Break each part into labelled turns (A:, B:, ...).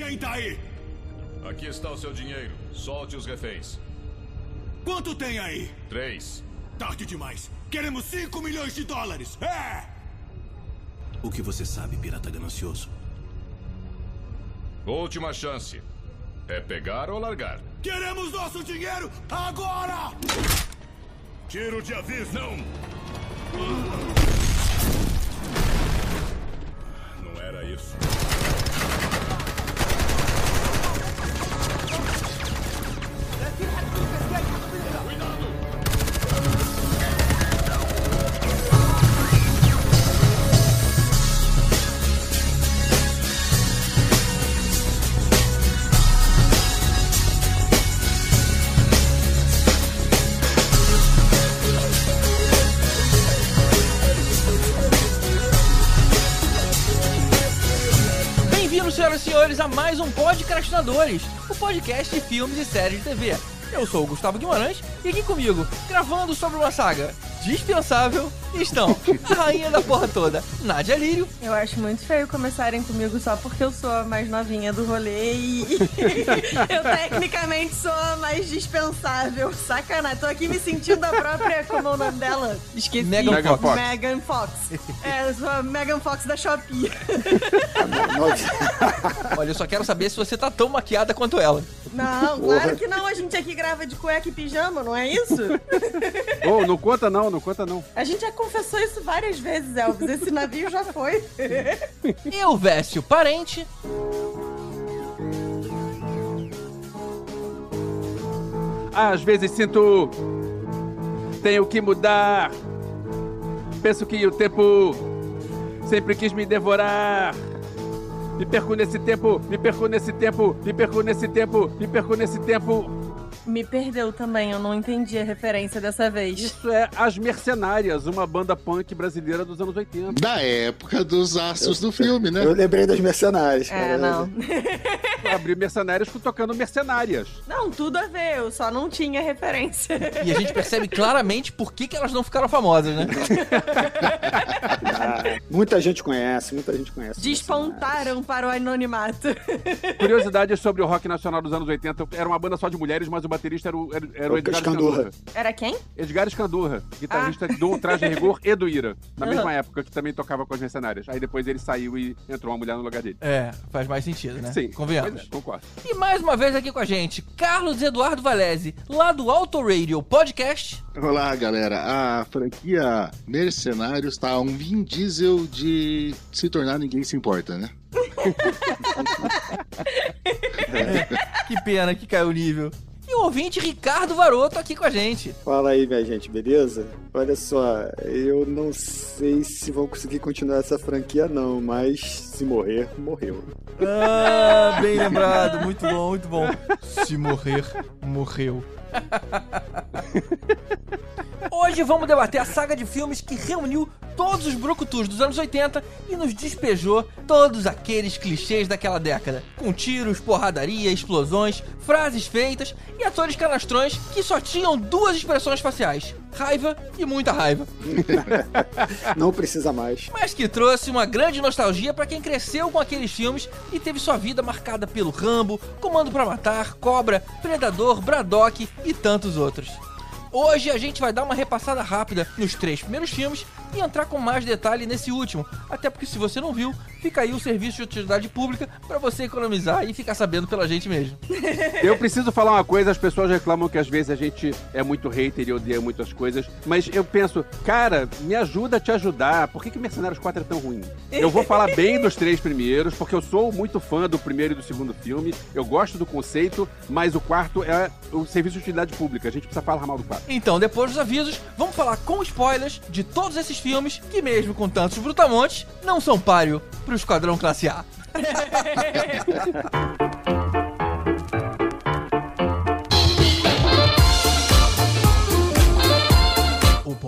A: Quem tá aí?
B: Aqui está o seu dinheiro. Solte os reféns.
A: Quanto tem aí?
B: Três.
A: Tarde demais. Queremos 5 milhões de dólares. É!
C: O que você sabe, pirata ganancioso?
B: Última chance. É pegar ou largar?
A: Queremos nosso dinheiro agora!
D: Tiro de aviso. Não. Não era isso.
E: A mais um Podcastinadores, o podcast de filmes e séries de TV. Eu sou o Gustavo Guimarães e aqui comigo, gravando sobre uma saga dispensável, estão a rainha da porra toda, Nádia Lírio,
F: Eu acho muito feio começarem comigo só porque eu sou a mais novinha do rolê e eu tecnicamente sou a mais dispensável. Sacanagem, tô aqui me sentindo a própria, como é o nome dela? Esqueci.
E: Megan Megan Fox. Fox.
F: Megan Fox. É, eu sou a Megan Fox da Shopee.
E: Olha, eu só quero saber se você tá tão maquiada quanto ela.
F: Não, claro que não, a gente aqui grava de cueca e pijama, não é isso?
G: Ô, não conta não, não conta não.
F: A gente já confessou isso várias vezes, Elvis, esse navio já foi.
E: Eu, Vécio Parente,
G: Às vezes sinto. Tenho que mudar. Penso que o tempo sempre quis me devorar. Me perco nesse tempo, me perco nesse tempo, me perco nesse tempo, me perco nesse tempo.
F: Me perdeu também, eu não entendi a referência dessa vez.
G: Isso é As Mercenárias, uma banda punk brasileira dos anos 80.
H: Da época dos astros do filme, né?
I: Eu lembrei das mercenárias.
F: É,
I: cara.
F: não.
G: Abri Mercenárias tocando Mercenárias.
F: Não, tudo a ver, eu só não tinha referência.
E: e a gente percebe claramente por que, que elas não ficaram famosas, né?
I: Ah, muita gente conhece, muita gente conhece.
F: Despontaram para o anonimato.
G: Curiosidades sobre o rock nacional dos anos 80. Era uma banda só de mulheres, mas o baterista era o, era, era o Edgar
I: Escandurra.
F: Era quem?
G: Edgar Escandurra, guitarrista do Traje Rigor e do Ira. Na
F: Aham.
G: mesma época que também tocava com as mercenárias. Aí depois ele saiu e entrou uma mulher no lugar dele.
E: É, faz mais sentido, né?
G: Sim,
E: Convenhamos.
G: Pois é, concordo.
E: E mais uma vez aqui com a gente, Carlos Eduardo Valese, lá do Auto Radio Podcast.
H: Olá, galera. A franquia Mercenários tá um Vin Diesel de se tornar ninguém se importa, né?
E: Que pena que caiu o nível. E o ouvinte Ricardo Varoto aqui com a gente.
I: Fala aí, minha gente, beleza? Olha só, eu não sei se vou conseguir continuar essa franquia, não, mas se morrer, morreu.
E: Ah, bem lembrado, muito bom, muito bom. Se morrer, morreu. Hoje vamos debater a saga de filmes que reuniu todos os brucutus dos anos 80 e nos despejou todos aqueles clichês daquela década, com tiros, porradaria, explosões, frases feitas e atores canastrões que só tinham duas expressões faciais: raiva e muita raiva.
I: Não precisa mais.
E: mas que trouxe uma grande nostalgia pra quem cresceu com aqueles filmes e teve sua vida marcada pelo Rambo, Comando pra Matar, Cobra, Predador, Braddock e tantos outros. Hoje a gente vai dar uma repassada rápida nos três primeiros filmes e entrar com mais detalhe nesse último, até porque se você não viu, fica aí o serviço de utilidade pública pra você economizar e ficar sabendo pela gente mesmo.
G: Eu preciso falar uma coisa, as pessoas reclamam que às vezes a gente é muito hater e odeia muitas coisas, mas eu penso, cara, me ajuda a te ajudar. Por que, que Mercenários 4 é tão ruim? Eu vou falar bem dos três primeiros, porque eu sou muito fã do primeiro e do segundo filme, eu gosto do conceito, mas o quarto é o serviço de utilidade pública. A gente precisa falar mal do quarto.
E: Então, depois dos avisos, vamos falar com spoilers de todos esses filmes que, mesmo com tantos brutamontes, não são páreo pro Esquadrão Classe A.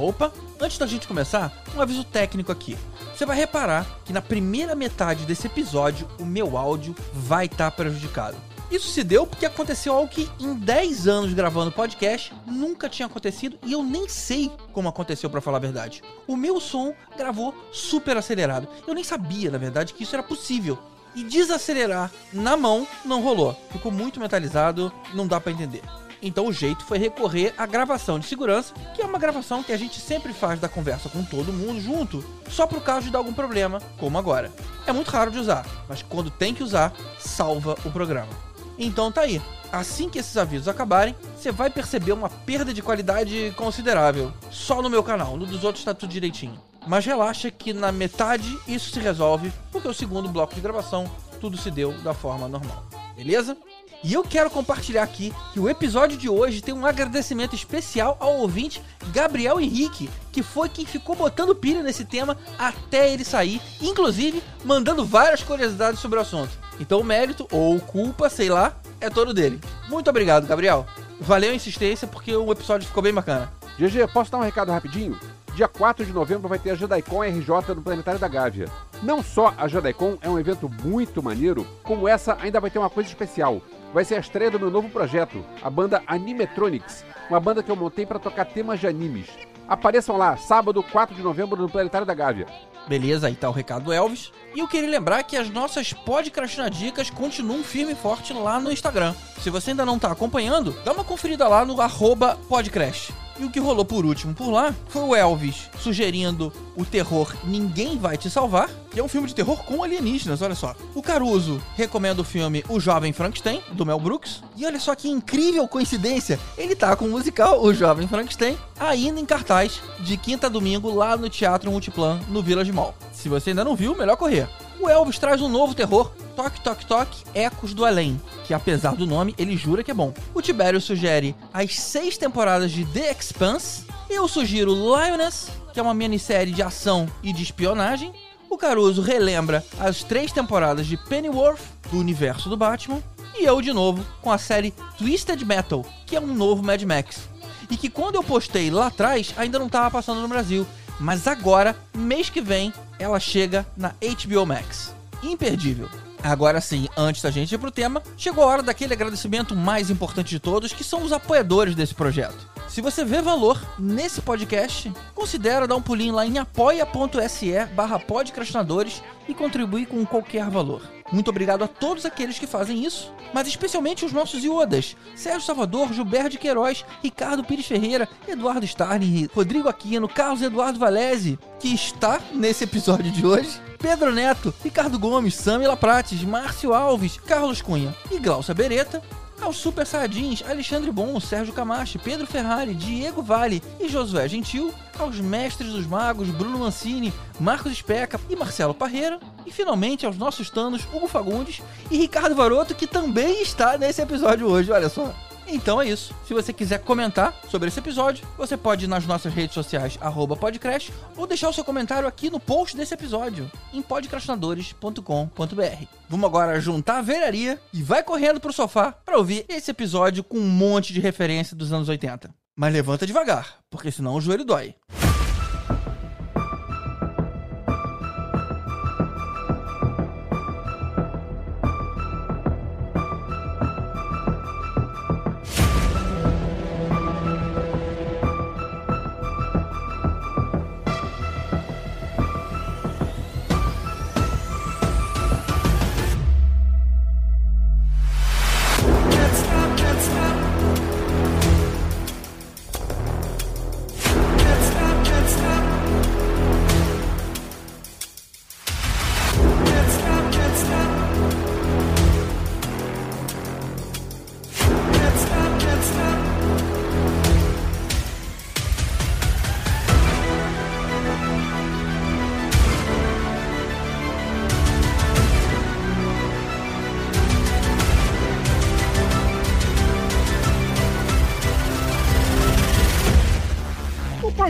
E: Opa, antes da gente começar, um aviso técnico aqui. Você vai reparar que na primeira metade desse episódio o meu áudio vai estar prejudicado. Isso se deu porque aconteceu algo que em 10 anos gravando podcast nunca tinha acontecido e eu nem sei como aconteceu pra falar a verdade. O meu som gravou super acelerado. Eu nem sabia, na verdade, que isso era possível. E desacelerar na mão não rolou. Ficou muito metalizado, não dá pra entender. Então o jeito foi recorrer à gravação de segurança, que é uma gravação que a gente sempre faz da conversa com todo mundo junto, só pro caso de dar algum problema, como agora. É muito raro de usar, mas quando tem que usar, salva o programa. Então tá aí. Assim que esses avisos acabarem, você vai perceber uma perda de qualidade considerável. Só no meu canal, no dos outros tá tudo direitinho. Mas relaxa que na metade isso se resolve, porque o segundo bloco de gravação tudo se deu da forma normal. Beleza? E eu quero compartilhar aqui que o episódio de hoje tem um agradecimento especial ao ouvinte Gabriel Henrique, que foi quem ficou botando pilha nesse tema até ele sair, inclusive mandando várias curiosidades sobre o assunto. Então o mérito, ou culpa, sei lá, é todo dele. Muito obrigado, Gabriel. Valeu a insistência porque o episódio ficou bem bacana.
G: GG, posso dar um recado rapidinho? Dia 4 de novembro vai ter a JediCon RJ no Planetário da Gávea. Não só a JediCon é um evento muito maneiro, como essa ainda vai ter uma coisa especial. Vai ser a estreia do meu novo projeto, a banda Animetronics, uma banda que eu montei para tocar temas de animes. Apareçam lá, sábado 4 de novembro no Planetário da Gávea.
E: Beleza, aí tá o recado do Elvis. E eu queria lembrar que as nossas podcastinadicas continuam firme e forte lá no Instagram. Se você ainda não tá acompanhando, dá uma conferida lá no arroba podcast. E o que rolou por último por lá foi o Elvis sugerindo o terror Ninguém Vai Te Salvar, que é um filme de terror com alienígenas, olha só. O Caruso recomenda o filme O Jovem Frankenstein, do Mel Brooks. E olha só que incrível coincidência, ele tá com o musical O Jovem Frankenstein ainda em cartaz de quinta a domingo lá no Teatro Multiplan, no Village Mall. Se você ainda não viu, melhor correr. O Elvis traz um novo terror, Toque Toque Toque, Ecos do Além, que apesar do nome, ele jura que é bom. O Tibério sugere as seis temporadas de The Expanse. Eu sugiro Lioness, que é uma minissérie de ação e de espionagem. O Caruso relembra as três temporadas de Pennyworth, do universo do Batman. E eu, de novo, com a série Twisted Metal, que é um novo Mad Max. E que quando eu postei lá atrás, ainda não estava passando no Brasil. Mas agora, mês que vem, ela chega na HBO Max. Imperdível. Agora sim, antes da gente ir pro tema, chegou a hora daquele agradecimento mais importante de todos, que são os apoiadores desse projeto. Se você vê valor nesse podcast, considera dar um pulinho lá em apoia.se barra podcastinadores e contribuir com qualquer valor. Muito obrigado a todos aqueles que fazem isso, mas especialmente os nossos iodas: Sérgio Salvador, Gilberto de Queiroz, Ricardo Pires Ferreira, Eduardo Starling, Rodrigo Aquino, Carlos Eduardo Valese, que está nesse episódio de hoje, Pedro Neto, Ricardo Gomes, Samila Prates, Márcio Alves, Carlos Cunha e Glaucia Beretta, aos Super Saiyajins, Alexandre Bom, Sérgio Camacho, Pedro Ferrari, Diego Vale e Josué Gentil, aos Mestres dos Magos, Bruno Mancini, Marcos Especa e Marcelo Parreira, e finalmente aos nossos tanos, Hugo Fagundes e Ricardo Varoto, que também está nesse episódio hoje, olha só. Então é isso. Se você quiser comentar sobre esse episódio, você pode ir nas nossas redes sociais, arroba podcast, ou deixar o seu comentário aqui no post desse episódio, em podcastinadores.com.br. Vamos agora juntar a velharia e vai correndo pro sofá para ouvir esse episódio com um monte de referência dos anos 80. Mas levanta devagar, porque senão o joelho dói.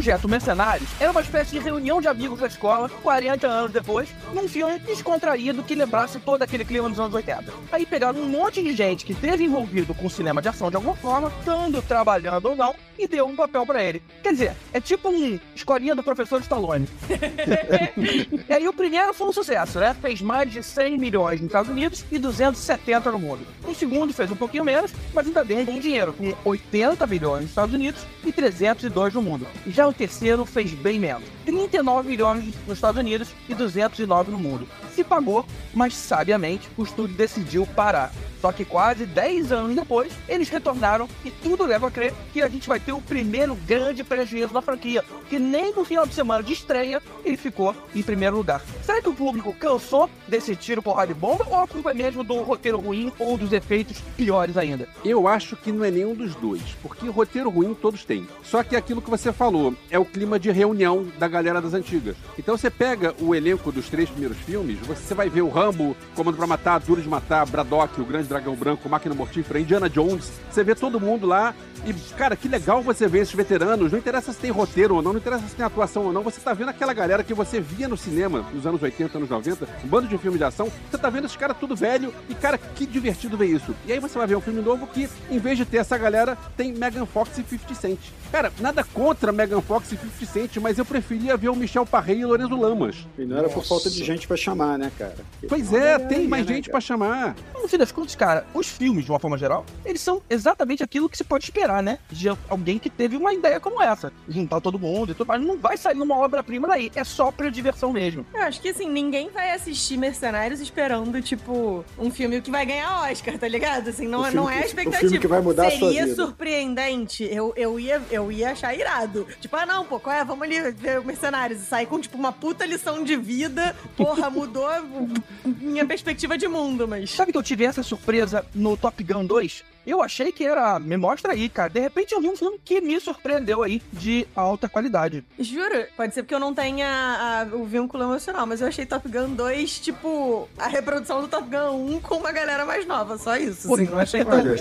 J: Projeto Mercenários era uma espécie de reunião de amigos da escola, 40 anos depois, num filme descontraído que lembrasse todo aquele clima dos anos 80. Aí pegaram um monte de gente que esteve envolvido com cinema de ação de alguma forma, estando trabalhando ou não, e deu um papel para ele. Quer dizer, é tipo um escolinha do professor Stallone. e aí o primeiro foi um sucesso, né? Fez mais de 100 milhões nos Estados Unidos e 270 no mundo. O segundo fez um pouquinho menos, mas ainda bem bom dinheiro, com 80 milhões nos Estados Unidos e 302 no mundo. Já o terceiro fez bem menos. 39 milhões nos Estados Unidos e 209 no mundo. Se pagou, mas sabiamente o estúdio decidiu parar. Só que quase 10 anos depois, eles retornaram e tudo leva a crer que a gente vai ter o primeiro grande prejuízo da franquia, que nem no final de semana de estreia ele ficou em primeiro lugar. Será que o público cansou desse tiro porrada de bomba ou a culpa é mesmo do roteiro ruim ou dos efeitos piores ainda?
G: Eu acho que não é nenhum dos dois, porque roteiro ruim todos têm. Só que é aquilo que você falou, é o clima de reunião da galera das antigas. Então você pega o elenco dos três primeiros filmes, você vai ver o Rambo, Comando pra Matar, Duro de Matar, Braddock, o Grande Dragão Branco, Máquina Mortífera, Indiana Jones. Você vê todo mundo lá e, cara, que legal você ver esses veteranos. Não interessa se tem roteiro ou não, não interessa se tem atuação ou não. Você tá vendo aquela galera que você via no cinema nos anos 80, anos 90, um bando de filmes de ação. Você tá vendo esses caras tudo velho e, cara, que divertido ver isso. E aí você vai ver um filme novo que, em vez de ter essa galera, tem Megan Fox e 50 Cent. Cara, nada contra Megan Fox e 50 Cent, mas eu preferia ver o Michel Parrey e Lorenzo Lamas.
I: E não era por falta de gente pra chamar, né, cara? Porque
G: Pois é, tem
I: aí,
G: mais
I: né,
G: gente pra chamar.
J: No fim das contas, cara, os filmes, de uma forma geral, eles são exatamente aquilo que se pode esperar, né? De alguém que teve uma ideia como essa. Juntar todo mundo e tudo, mas não vai sair numa obra-prima daí. É só pra diversão mesmo.
F: Eu acho que assim, ninguém vai assistir Mercenários esperando, tipo, um filme que vai ganhar Oscar, tá ligado? Assim, não,
I: O filme
F: não é a
I: que- o
F: expectativa.
I: filme que vai mudar a sua
F: Seria
I: vida.
F: surpreendente. Eu, eu, ia, eu ia achar irado. Tipo, ah, não, pô, qual é? Vamos ali ver o Mercenários e sair com, tipo, uma puta lição de vida. Porra, mudou minha perspectiva de mundo, mas.
J: Sabe que eu tive essa surpresa no Top Gun 2? Eu achei que era. Me mostra aí, cara. De repente eu vi um filme que me surpreendeu aí de alta qualidade.
F: Juro, pode ser porque eu não tenha a- o vínculo emocional, mas eu achei Top Gun 2, tipo, a reprodução do Top Gun 1 com uma galera mais nova, só isso.
J: Pô,
F: assim,
J: não achei tão
I: Olha,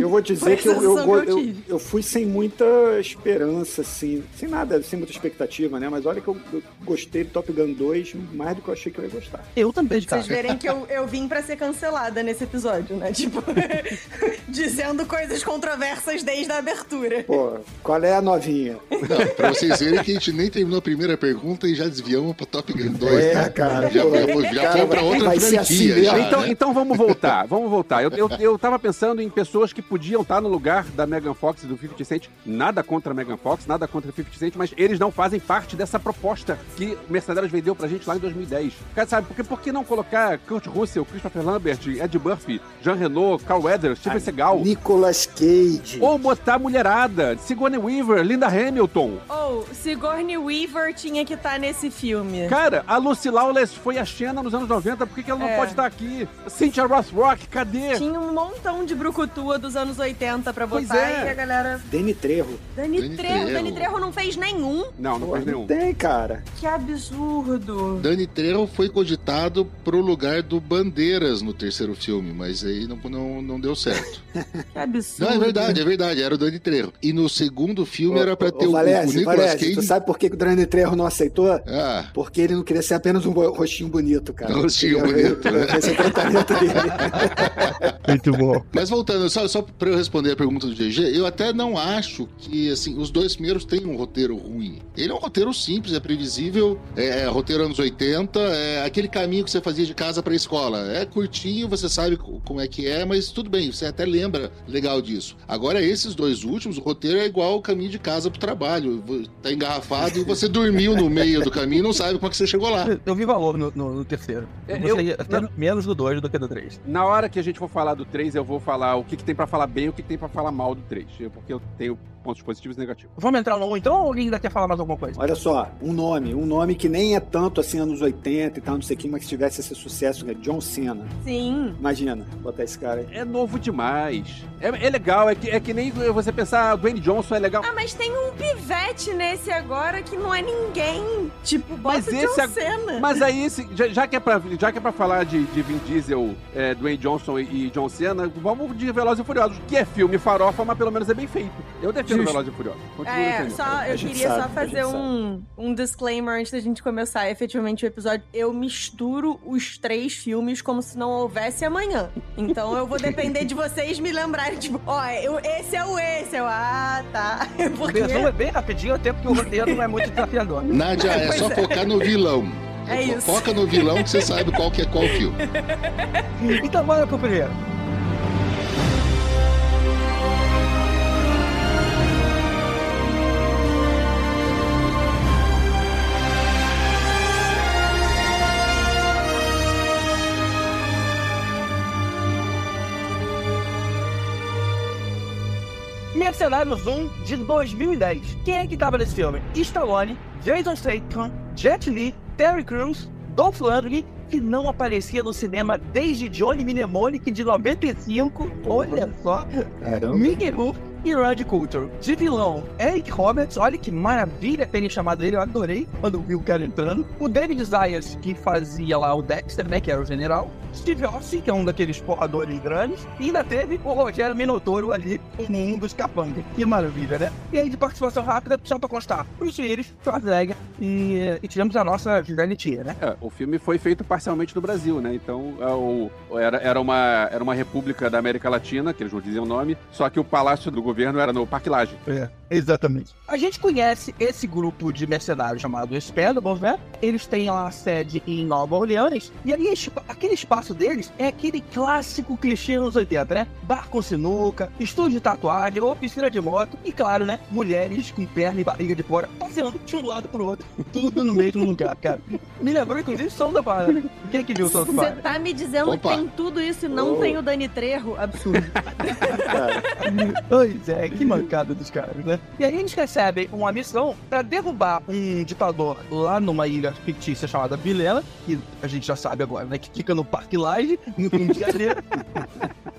I: Eu vou dizer que eu, eu,
F: eu
I: eu, fui sem muita esperança, assim, sem nada, sem muita expectativa, né? Mas olha que eu, eu gostei do Top Gun 2 mais do que eu achei que eu ia gostar.
J: Eu também, cara.
F: Vocês verem que eu, eu vim pra ser cancelada nesse episódio, né? Tipo, dizendo coisas controversas desde a abertura.
I: Pô, qual é a novinha?
H: Não, pra vocês verem que a gente nem terminou a primeira pergunta e já desviamos pra Top Gun 2.
I: É,
H: né?
I: cara,
H: Já,
I: pô,
H: já, já
I: cara,
H: foi pra outra
I: vai ser assim
H: já,
G: Então,
H: né?
G: então vamos voltar, vamos voltar. Eu, eu, eu tava pensando em pessoas que podiam estar no lugar da Megan Fox e do 50 Cent. Nada contra a Megan Fox, nada contra o 50 Cent, mas eles não fazem parte dessa proposta que Mercenários vendeu pra gente lá em 2010. Cara, sabe, por que, por que não colocar Kurt Russell, Christopher Lambert, Ed Murphy, Jean Renault, Carl Weathers, Steven Seagal?
I: Nicolas Cage.
G: Ou botar mulherada, Sigourney Weaver, Linda Hamilton.
F: Ou, Sigourney Weaver tinha que estar nesse filme.
G: Cara, a Lucy Lawless foi a Xena nos anos 90, por que, que ela não
F: É.
G: pode estar aqui? Cynthia Rothrock, cadê?
F: Tinha um montão de brucutua dos anos 80 pra
G: Pois
F: botar
G: é.
F: e a galera.
I: Danny Trejo.
F: Dani,
H: Dani
F: Trejo.
H: Trejo.
F: Dani Trejo não fez nenhum.
G: Não, não
I: Pô,
G: fez nenhum.
I: não tem, cara.
F: Que absurdo.
H: Danny Trejo foi cogitado pro lugar do Bandeiras no terceiro filme, mas aí não, não, não deu certo.
F: Que absurdo.
H: Não, é verdade, é verdade, era o Danny Trejo. E no segundo filme era pra ter
I: Ô,
H: o, o
I: Valese,
H: Nicolas
I: Valese,
H: Cage.
I: tu sabe por que o Danny Trejo não aceitou?
H: Ah,
I: Porque ele não queria ser apenas um rostinho bonito, cara.
H: Um rostinho bonito, né?
I: Esse é o tratamento dele.
J: Muito bom.
H: Mas voltando, só, só pra eu responder a pergunta do GG, eu até não acho que, assim, os dois primeiros têm um roteiro ruim. Ele é um roteiro simples, é previsível, é, é roteiro anos 80, é aquele caminho que você fazia de casa pra escola. É curtinho, você sabe co- como é que é, mas tudo bem, você até lembra legal disso. Agora, esses dois últimos, o roteiro é igual o caminho de casa pro trabalho. Tá engarrafado e você dormiu no meio do caminho e não sabe como é que você chegou lá.
J: Eu- Eu vi valor no, no- no terceiro. Eu,
G: É,
J: gostei
G: eu-
J: até
G: não.
J: menos do 2 do que do 3.
G: Na hora que a gente for falar do 3, eu vou falar o que, que tem pra falar bem e o que, que tem pra falar mal do 3. Porque eu tenho pontos positivos e negativos.
J: Vamos entrar no 1 então ou alguém ainda quer falar mais alguma coisa?
I: Olha só, um nome, um nome que nem é tanto assim anos 80 e tal, não sei o que, mas que tivesse esse sucesso, né? John Cena.
F: Sim.
I: Imagina, botar esse cara aí.
G: É novo demais. É, é legal, é que, é que nem você pensar, ah, Dwayne Johnson é legal.
F: Ah, mas tem um pivete nesse agora que não é ninguém. Tipo, bota
G: Mas esse
F: John Cena.
G: Mas aí, se- já, já que é pra, já que é pra falar de, de Vin Diesel, é, Dwayne Johnson e, e John Cena, vamos de Velozes e Furiosos, que é filme farofa, mas pelo menos é bem feito. Eu defendo
J: Justo.
G: Velozes e Furiosos. Continua
F: É,
G: defendendo.
F: só, eu queria
I: sabe,
F: só fazer um, um disclaimer antes da gente começar efetivamente o episódio. Eu misturo os três filmes como se não houvesse amanhã. Então eu vou depender de vocês me lembrarem, tipo, ó, eu- esse é o esse. Eu, ah, tá.
J: O
F: Porque
J: resumo é bem rapidinho, até porque o roteiro não é muito desafiador.
H: Nádia, é
F: Pois
H: só
F: é.
H: focar no vilão.
F: É
H: Fo-
F: isso.
H: Foca no vilão que você sabe qual que é qual filme.
J: Então bora pro primeiro. Mercenários 1 de 2010. Quem é que tava nesse filme? Stallone, Jason Statham, Jet Li, Terry Crews, Dolph Lundgren, que não aparecia no cinema desde Johnny Mnemonic de 95. Olha só.
I: Caramba.
J: Mickey Rourke e Rod Coulter. De vilão, Eric Roberts, olha que maravilha terem chamado ele, eu adorei quando vi o cara entrando. O David Zayas, que fazia lá o Dexter, né, que era o general. Steve Austin, que é um daqueles porradores grandes. E ainda teve o Rogério Minotouro ali, um dos capangas. Que maravilha, né? E aí, de participação rápida, só pra constar, Bruce Willis, Schwarzenegger e, e tivemos a nossa Gisele Tia, né?
G: É, o filme foi feito parcialmente no Brasil, né? Então, é, o- era, era, uma, era uma república da América Latina, que eles não diziam o nome, só que o palácio do governo era no Parque Lage.
J: É, exatamente. A gente conhece esse grupo de mercenários chamado Expendables, né? Eles têm lá a sede em Nova Orleans. E ali, aquele espaço deles é aquele clássico clichê nos 80, né? Bar com sinuca, estúdio de tatuagem, oficina de moto. E claro, né? Mulheres com perna e barriga de fora, passeando de um lado pro outro. Tudo no mesmo lugar, cara. Me lembrou, inclusive, som da parada. Quem é que viu o som da
F: Você
J: parada?
F: tá me dizendo
H: Opa.
F: que tem tudo isso e não
I: Oh.
F: tem o Dani Trejo? Absurdo.
J: Pois é, que mancada dos caras, né? E aí eles recebem uma missão pra derrubar um ditador lá numa ilha fictícia chamada Vilela, que a gente já sabe agora, né? Que fica no Parque Lage, no Rio de Janeiro.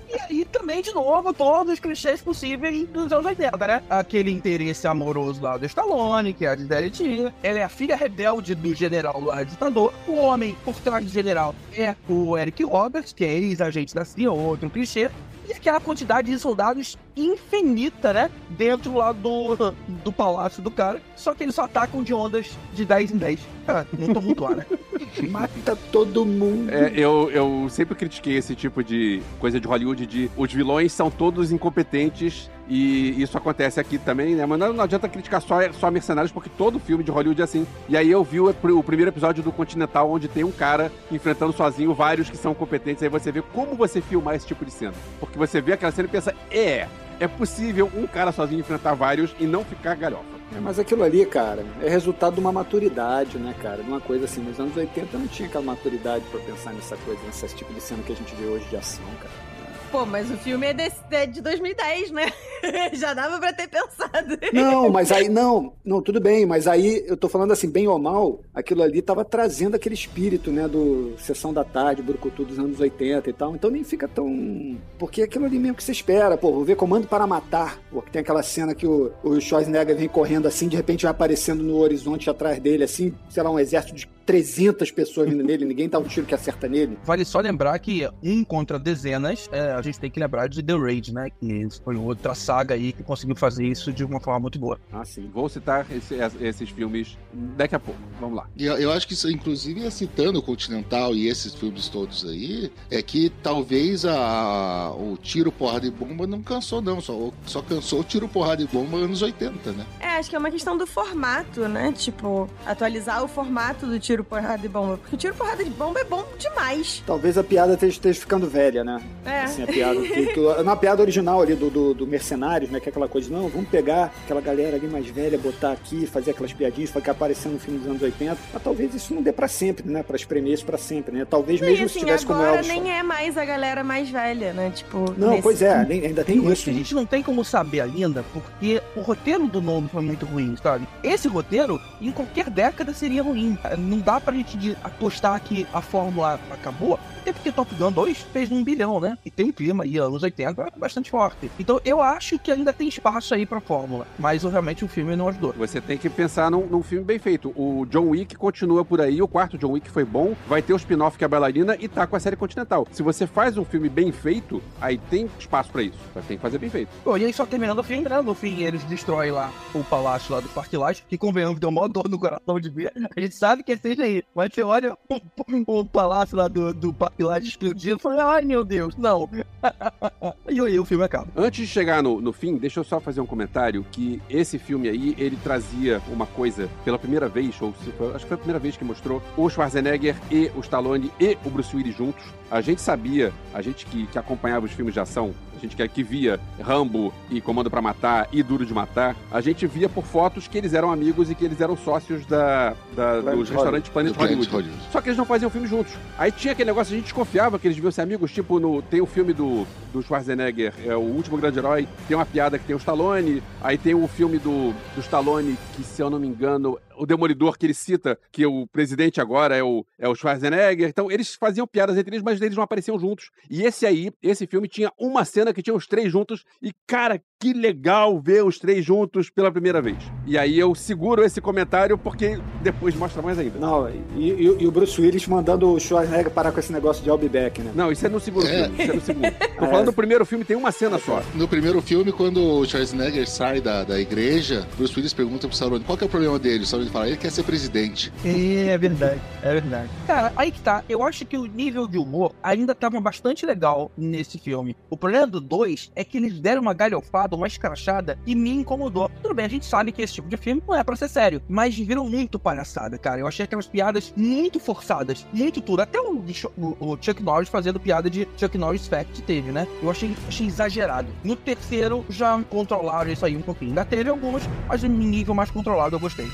J: E aí também, de novo, todos os clichês possíveis dos anos 80, né? Aquele interesse amoroso lá do Stallone, que é a Gisele Tia. Ela é a filha rebelde do general lá ditador. O homem por trás do general é o Eric Roberts, que é ex-agente da CIA, outro clichê. E aquela quantidade de soldados infinita, né? Dentro lá do, do palácio do cara. Só que eles só atacam de ondas de 10 em 10. Ah, não tumultuar, né?
I: Mata todo mundo.
G: É, eu, eu sempre critiquei esse tipo de coisa de Hollywood de os vilões são todos incompetentes e isso acontece aqui também, né? Mas não, não adianta criticar só, só mercenários, porque todo filme de Hollywood é assim. E aí eu vi o, o primeiro episódio do Continental, onde tem um cara enfrentando sozinho vários que são competentes. Aí você vê como você filmar esse tipo de cena. Porque você vê aquela cena e pensa, é, é possível um cara sozinho enfrentar vários e não ficar galhofa.
I: É, mas aquilo ali, cara, é resultado de uma maturidade, né, cara? De uma coisa assim, nos anos 80 não tinha aquela maturidade pra pensar nessa coisa, nesse tipo de cena que a gente vê hoje de ação, cara.
F: Pô, mas o filme é, desse- é de 2010, né? Já dava pra ter pensado.
I: Não, mas aí, não, não, tudo bem, mas aí eu tô falando assim, bem ou mal, aquilo ali tava trazendo aquele espírito, né, do Sessão da Tarde, Brucutu dos anos 80 e tal, então nem fica tão... Porque é aquilo ali mesmo que você espera, pô, vou ver Comando para Matar, porque tem aquela cena que o, o Schwarzenegger vem correndo assim, de repente vai aparecendo no horizonte atrás dele, assim, sei lá, um exército de 300 pessoas vindo nele, ninguém dá um tiro que acerta nele.
J: Vale só lembrar que um contra dezenas, é, gente tem que lembrar de The Raid, né? Que foi outra saga aí que conseguiu fazer isso de uma forma muito boa.
I: Ah, sim.
G: Vou citar esse- esses filmes daqui a pouco. Vamos lá.
H: E eu, eu acho que, isso, inclusive, citando o Continental e esses filmes todos aí, é que talvez a, o tiro, porrada e bomba não cansou, não. Só, só cansou o tiro, porrada e bomba anos 80, né?
F: É, acho que é uma questão do formato, né? Tipo, atualizar o formato do tiro, porrada e bomba. Porque o tiro, porrada de bomba é bom demais.
I: Talvez a piada esteja, esteja ficando velha, né?
F: É.
I: Assim, a piada. Que, que- na piada original ali do, do, do Mercenários, né? Que é aquela coisa, não, vamos pegar aquela galera ali mais velha, botar aqui, fazer aquelas piadinhas, ficar aparecendo no filme dos anos 80. Mas talvez isso não dê pra sempre, né? Pra espremer isso pra sempre, né? Talvez
F: E
I: mesmo se
F: assim,
I: tivesse como
F: agora
I: Elvis.
F: nem é mais a galera mais velha, né? Tipo.
I: Não,
F: nesse-
I: pois é, nem- ainda tem isso.
J: que a gente não tem como saber ainda, porque o roteiro do nome foi muito ruim, sabe? Esse roteiro, em qualquer década, seria ruim. Não dá pra gente apostar que a fórmula acabou, até porque Top Gun 2 fez um bilhão, né? E tem um clima aí, anos 80, bastante forte. Então eu acho que ainda tem espaço aí pra fórmula, mas realmente o filme não ajudou.
G: Você tem que pensar num, num filme bem feito. O John Wick continua por aí, o quarto John Wick foi bom, vai ter o spin-off que é a bailarina e tá com a série Continental. Se você faz um filme bem feito, aí tem espaço pra isso. Mas tem que fazer bem feito.
J: Pô, e aí só terminando o filme, né? No fim, eles destroem lá o palácio lá do Parque Lage, que convenhamos, deu maior dor no coração de ver. A gente sabe que é seja aí. Mas você olha o, o palácio lá do, do Parque Lage explodindo e fala, ai meu Deus, não. e aí o filme acaba.
G: Antes de chegar no, no fim, deixa eu só fazer um comentário que esse filme aí, ele trazia uma coisa pela primeira vez, ou acho que foi a primeira vez que mostrou o Schwarzenegger e o Stallone e o Bruce Willis juntos. A gente sabia, a gente que, que acompanhava os filmes de ação, a gente que, que via Rambo e Comando pra Matar e Duro de Matar, a gente via por fotos que eles eram amigos e que eles eram sócios da, da- dos restaurantes Planet Hollywood.
H: Hollywood.
G: Só que eles não faziam filme juntos. Aí tinha aquele negócio, a gente desconfiava que eles deviam ser amigos, tipo, no, tem o filme do, do Schwarzenegger, é o último grande herói, tem uma piada que tem o Stallone, aí tem o filme do, do Stallone, que se eu não me engano, o Demolidor que ele cita, que o presidente agora é o, é o Schwarzenegger. Então, eles faziam piadas entre eles, mas eles não apareciam juntos. E esse aí, esse filme tinha uma cena que tinha os três juntos. E, cara, que legal ver os três juntos pela primeira vez. E aí eu seguro esse comentário porque depois mostra mais ainda.
I: Não, e, e- e o Bruce Willis mandando o Schwarzenegger parar com esse negócio de I'll be back, né?
G: Não, isso é no segundo
H: É.
G: filme. Isso é no segundo. Tô
I: É.
G: falando do primeiro filme, tem uma cena só.
H: No primeiro filme, quando o Schwarzenegger sai da, da igreja, Bruce Willis pergunta pro Stallone qual que é o problema dele. O Stallone fala, ele quer ser presidente.
J: É verdade, é verdade. Cara, aí que tá. Eu acho que o nível de humor ainda tava bastante legal nesse filme. O problema do 2 é que eles deram uma galhofada, uma escrachada e me incomodou. Tudo bem, a gente sabe que esse tipo de filme não é pra ser sério, mas viram muito palhaçada, cara. Eu achei aquelas piadas muito forçadas, muito tudo. Até o, o- o Chuck Norris fazendo piada de Chuck Norris Fact teve, né? Eu achei, achei exagerado. No terceiro já controlaram isso aí um pouquinho. Ainda teve algumas, mas em nível mais controlado eu gostei.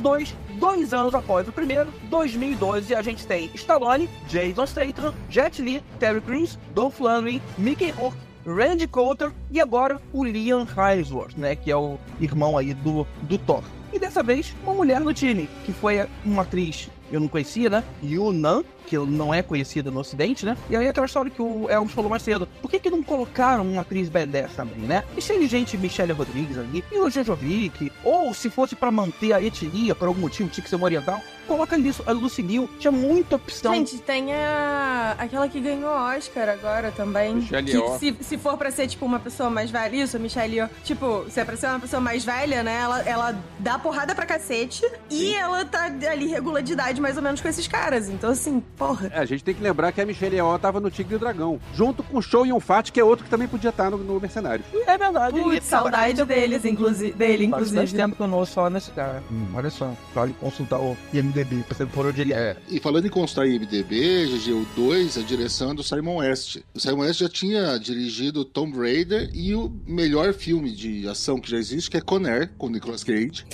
J: Beleza. Mercenários 2, dois anos após o primeiro, 2012, a gente tem Stallone, Jason Statham, Jet Li, Terry Crews, Dolph Lundgren, Mickey Rourke, Randy Coulter e agora o Liam Hemsworth, né, que é o irmão aí do, do Thor. E dessa vez, uma mulher no time, que foi uma atriz eu não conhecia, né? Yunnan, que não é conhecida no ocidente, né? E aí aquela história que o Elvis falou mais cedo. Por que que não colocaram uma atriz badass também, né? E de gente, Michelle Rodrigues ali, e o Jojovic, ou se fosse pra manter a etnia, por algum motivo, tinha que ser uma oriental, coloca nisso, a Lucy Liu, tinha muita opção.
F: Gente, tem a... aquela que ganhou Oscar agora também.
G: Michelle
F: que se, se for pra ser, tipo, uma pessoa mais velha, isso, a Michelle Yeoh, tipo, se é pra ser uma pessoa mais velha, né, ela, ela dá porrada pra cacete e ela tá ali regula de idade mais ou menos com esses caras. Então, assim, porra.
G: É, a gente tem que lembrar que a Michelle Yeoh tava no Tigre e o Dragão, junto com o Show e um Fat, que é outro que também podia estar no, no Mercenários.
J: É verdade.
F: Putz, saudade deles, inclusive, dele,
J: Faz bastante
F: inclusive.
J: tempo que eu não ouço falar nesse cara. Hum, olha só, vale consultar o IMDB pra saber por onde ele é.
H: E falando em consultar IMDB, GG, o 2, a direção é do Simon West. O Simon West já tinha dirigido Tomb Raider e o melhor filme de ação que já existe, que é Conair, com Nicolas Cage.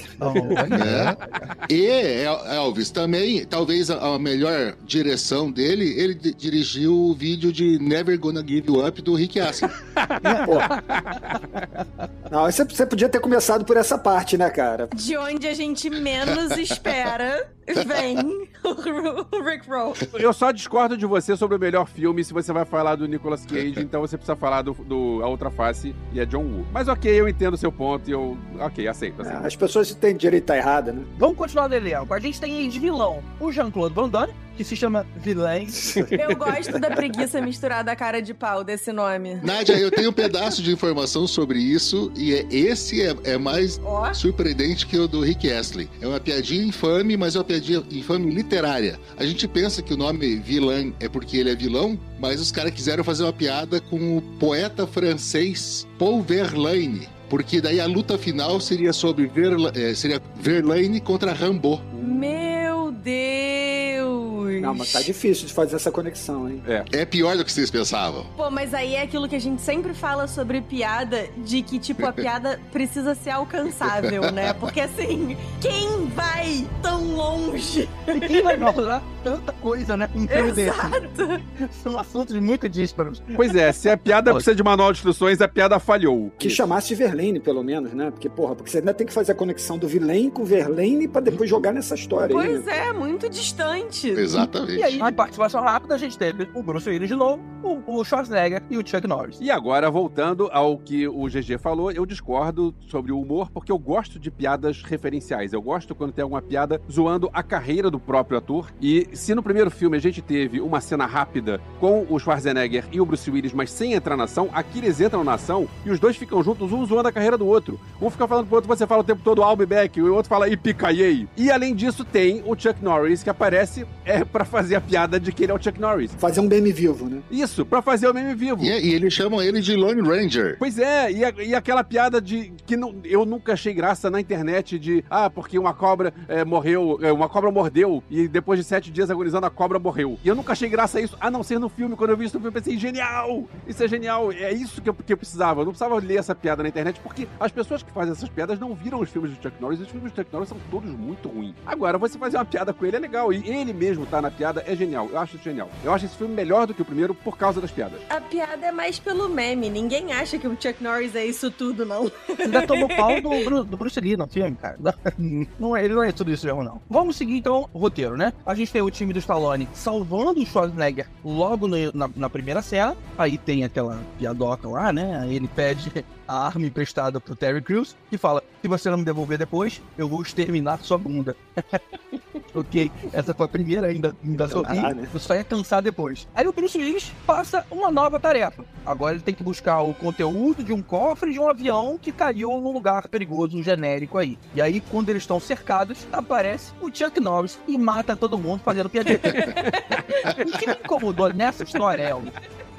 H: né? E El- Elvis também, talvez a, a melhor direção dele, ele di- dirigiu o vídeo de Never Gonna Give You Up do Rick Astley.
I: Não, você, você podia ter começado por essa parte, né, cara?
F: De onde a gente menos espera, vem o Rick Roll.
G: Eu só discordo de você sobre o melhor filme se você vai falar do Nicolas Cage, então você precisa falar do, do A Outra Face e é John Woo. Mas ok, eu entendo o seu ponto e eu. Ok, aceito, aceito.
I: As pessoas têm direito a estar errada, né?
J: Vamos continuar no elenco. A gente tem de vilão o Jean-Claude Van Damme, que se chama Villain.
F: Eu gosto da preguiça misturada à cara de pau desse nome.
H: Nádia, eu tenho um pedaço de informação sobre isso e é, esse é, é mais
F: Ó.
H: surpreendente que o do Rick Astley. É uma piadinha infame, mas é uma piadinha infame literária. A gente pensa que o nome vilã é porque ele é vilão, mas os caras quiseram fazer uma piada com o poeta francês Paul Verlaine. Porque daí a luta final seria sobre Verla, eh, seria Verlaine contra Rambo.
F: Meu Deus!
I: Não, mas tá difícil de fazer essa conexão, hein?
H: É pior do que vocês pensavam.
F: Pô, mas aí é aquilo que a gente sempre fala sobre piada, de que, tipo, a piada precisa ser alcançável, né? Porque, assim, quem vai tão longe?
J: E quem vai falar tanta coisa, né? Um filme desse.
F: Exato!
J: São assuntos muito dísparos.
G: Pois é, se a piada precisa de manual de instruções, a piada falhou.
I: Que chamasse de Verlaine, pelo menos, né? Porque, porra, porque você ainda tem que fazer a conexão do Villain com Verlaine pra depois jogar nessa história aí.
F: Pois
I: né?
F: é, muito distante.
H: Exatamente.
J: E aí, de participação rápida, a gente teve o Bruce Willis de novo, o, o Schwarzenegger e o Chuck Norris.
G: E agora, voltando ao que o GG falou, eu discordo sobre o humor, porque eu gosto de piadas referenciais. Eu gosto quando tem alguma piada zoando a carreira do próprio ator. E se no primeiro filme a gente teve uma cena rápida com o Schwarzenegger e o Bruce Willis, mas sem entrar na ação, aqui eles entram na ação e os dois ficam juntos, um zoando a carreira do outro. Um fica falando pro outro, você fala o tempo todo I'll be back, e o outro fala Ipicaiei. E além disso, tem o Chuck Norris, que aparece é, pra fazer a piada de que ele é o Chuck Norris.
I: Fazer um meme vivo, né?
G: Isso, pra fazer o meme vivo.
H: E, e eles chamam ele de Lone Ranger.
G: Pois é, e, a- e aquela piada de que não- eu nunca achei graça na internet de ah, porque uma cobra é, morreu, é, uma cobra mordeu e depois de sete dias agonizando a cobra morreu. E eu nunca achei graça a isso, a não ser no filme. Quando eu vi isso no filme, eu pensei, genial! Isso é genial, é isso que eu, que eu precisava. Eu não precisava ler essa piada na internet, porque as pessoas que fazem essas piadas não viram os filmes do Chuck Norris, e os filmes do Chuck Norris são todos muito ruins. Agora, você fazer uma piada com ele é legal, e ele mesmo tá na piada é genial. Eu acho isso genial. Eu acho esse filme melhor do que o primeiro por causa das piadas.
F: A piada é mais pelo meme. Ninguém acha que o Chuck Norris é isso tudo, não.
J: Ainda tomou pau do, do Bruce Lee no filme, cara. Não é, ele não é tudo isso mesmo, não. Vamos seguir, então, o roteiro, né? A gente tem o time do Stallone salvando o Schwarzenegger logo no- na, na primeira cena. Aí tem aquela piadoca lá, né? Aí ele pede a arma emprestada pro Terry Crews e fala, se você não me devolver depois, eu vou exterminar sua bunda. ok, essa foi a primeira ainda, ainda sorri. Eu só ia cansar depois. Aí o Bruce Willis passa uma nova tarefa. Agora ele tem que buscar o conteúdo de um cofre de um avião que caiu num lugar perigoso, genérico aí. E aí, quando eles estão cercados, aparece o Chuck Norris e mata todo mundo fazendo piadinha. o que me incomodou nessa história Elvis,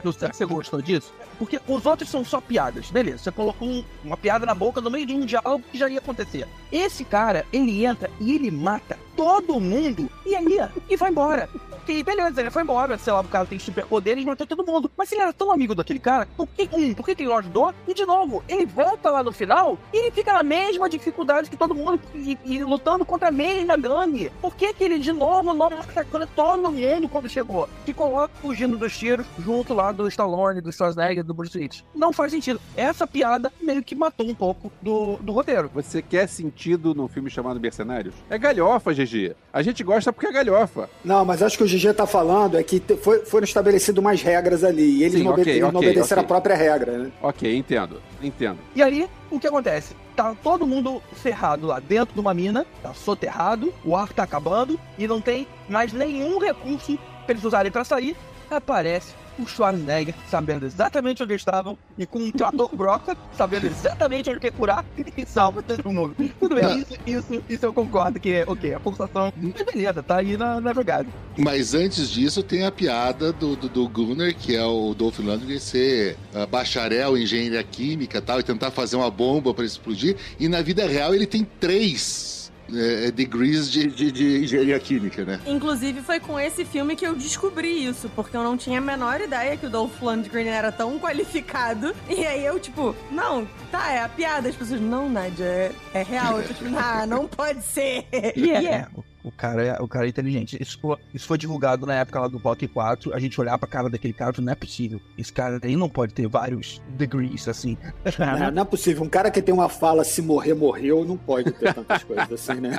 J: não sei se você gostou disso? Porque os outros são só piadas, beleza. Você colocou um- uma piada na boca no meio de um diálogo que já ia acontecer. Esse cara, ele entra e ele mata todo mundo e aí, e vai embora. Ok, beleza, ele foi embora, sei lá, o cara tem superpoderes, matou todo mundo. Mas se ele era tão amigo daquele cara, por que, um, por que que ele não ajudou? E de novo, ele volta lá no final e ele fica na mesma dificuldade que todo mundo e, e lutando contra a mesma gangue. Por que que ele de novo não atacando todo mundo quando chegou? Ficou lá fugindo dos tiros junto lá do Stallone, do Schwarzenegger, do Bruce Willis. Não faz sentido. Essa piada meio que matou um pouco do, do roteiro.
G: Você quer sentido num filme chamado Mercenários? É galhofa, GG. A gente gosta porque é galhofa.
I: Não, mas acho que o GG tá falando é que foi- foram estabelecidas umas regras ali. E eles
G: Sim,
I: não, obede-
G: ok,
I: eles não
G: ok,
I: obedeceram
G: ok.
I: a própria regra, né?
G: Ok, entendo. Entendo.
J: E aí, o que acontece? Tá todo mundo ferrado lá dentro de uma mina, tá soterrado, o ar tá acabando e não tem mais nenhum recurso pra eles usarem pra sair. Aparece o Schwarzenegger sabendo exatamente onde estavam e com um trator broca sabendo exatamente onde quer curar e salva todo mundo. Tudo bem, isso, isso, isso eu concordo que é ok, a pulsação, mas beleza, tá aí na, na jogada.
H: Mas antes disso tem a piada do, do, do Gunnar, que é o Dolph Lundgren ser ah, bacharel em engenharia química tal, e tentar fazer uma bomba para explodir. E na vida real ele tem três eh, degrees de, de, de engenharia química, né?
F: Inclusive, foi com esse filme que eu descobri isso, porque eu não tinha a menor ideia que o Dolph Lundgren era tão qualificado. E aí eu, tipo, não, tá, é a piada. As pessoas, não, Nádia, é, é real. Eu, tipo, ah, não pode ser.
J: E é. O, o cara é, o cara é inteligente. Isso foi, isso foi divulgado na época lá do Rock 4. A gente olhar pra cara daquele cara, não é possível. Esse cara aí não pode ter vários degrees assim.
I: Não, não é possível. Um cara que tem uma fala se morrer, morreu, não pode ter tantas coisas assim, né?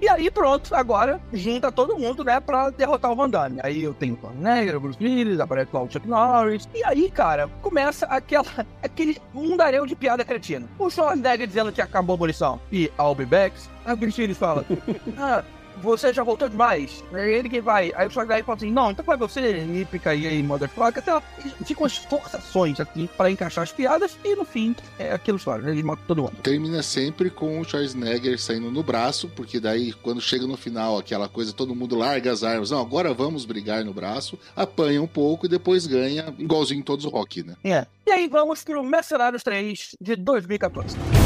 J: E aí, pronto, agora junta todo mundo, né, pra derrotar o Van Damme. Aí eu tenho o Schwarzenegger, o Bruce Willis, aparece lá o Chuck Norris. E aí, cara, começa aquela, aquele mundaréu de piada cretina. O Schwarzenegger dizendo que acabou a munição e I'll be back. Aí o Willis fala, ah, você já voltou demais. É ele que vai. Aí o Schwarzenegger fala assim, não, então vai você, e aí, aí motherfucker. Até lá. E Ficam as forçações, assim, pra encaixar as piadas. E no fim, é aquilo só, ele mata todo mundo.
H: Termina sempre com o Schwarzenegger saindo no braço, porque daí, quando chega no final, aquela coisa, todo mundo larga as armas. Não, agora vamos brigar no braço, apanha um pouco e depois ganha, igualzinho todos os rock, né?
J: É. E aí vamos pro Mercenários 3 de 2014.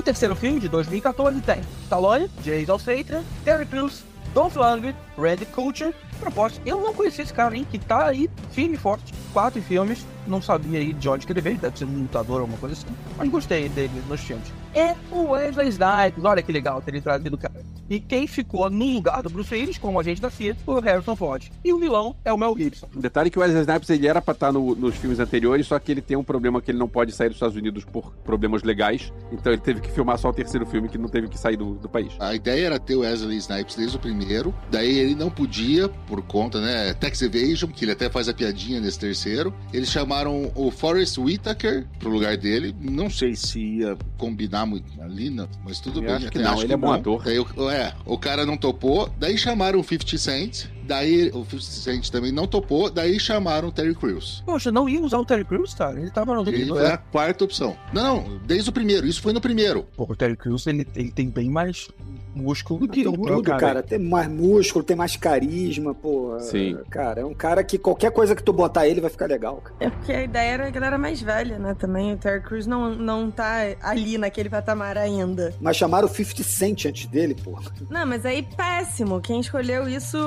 J: O terceiro filme de 2014 tem Stallone, Jason Statham, Terry Crews, Dolph Lundgren, Randy Couture. Proposta, eu não conhecia esse cara, hein, que tá aí firme e forte. Quatro filmes, não sabia aí de onde que ele veio, deve ser um lutador ou alguma coisa assim. Mas gostei dele nos filmes. É o Wesley Snipes, olha que legal ter ele trazido o cara. E quem ficou no lugar do Bruce Willis, como agente da CIA, foi o Harrison Ford. E o vilão é o Mel Gibson.
G: Detalhe que o Wesley Snipes ele era pra estar no- nos filmes anteriores, só que ele tem um problema que ele não pode sair dos Estados Unidos por problemas legais. Então ele teve que filmar só o terceiro filme que não teve que sair do, do país.
H: A ideia era ter o Wesley Snipes desde o primeiro, daí ele não podia, por conta, né, Tax Evasion, que ele até faz a piadinha nesse terceiro. Eles chamaram o Forrest Whitaker pro lugar dele. Não sei se ia combinar muito ali, mas tudo
G: Eu
H: bem.
G: acho que não, ele é bom ator.
H: Daí o- É, o cara não topou, daí chamaram o 50 Cent, daí o 50 Cent também não topou, daí chamaram o Terry Crews.
J: Poxa, não ia usar o Terry Crews, cara? Ele tava no
H: Ele
J: não
H: foi
J: é?
H: a quarta opção. Não, não, desde o primeiro, isso foi no primeiro.
J: Pô, o Terry Crews, ele, ele tem bem mais músculo do que o
I: tudo, cara. Tem mais músculo, tem mais carisma, pô.
G: Sim.
I: Cara, é um cara que qualquer coisa que tu botar ele vai ficar legal, cara.
F: É porque a ideia era a galera mais velha, né? Também o Terry Crews não, não tá ali naquele patamar ainda.
I: Mas chamaram o 50 Cent antes dele, pô.
F: Não, mas aí péssimo. Quem escolheu isso,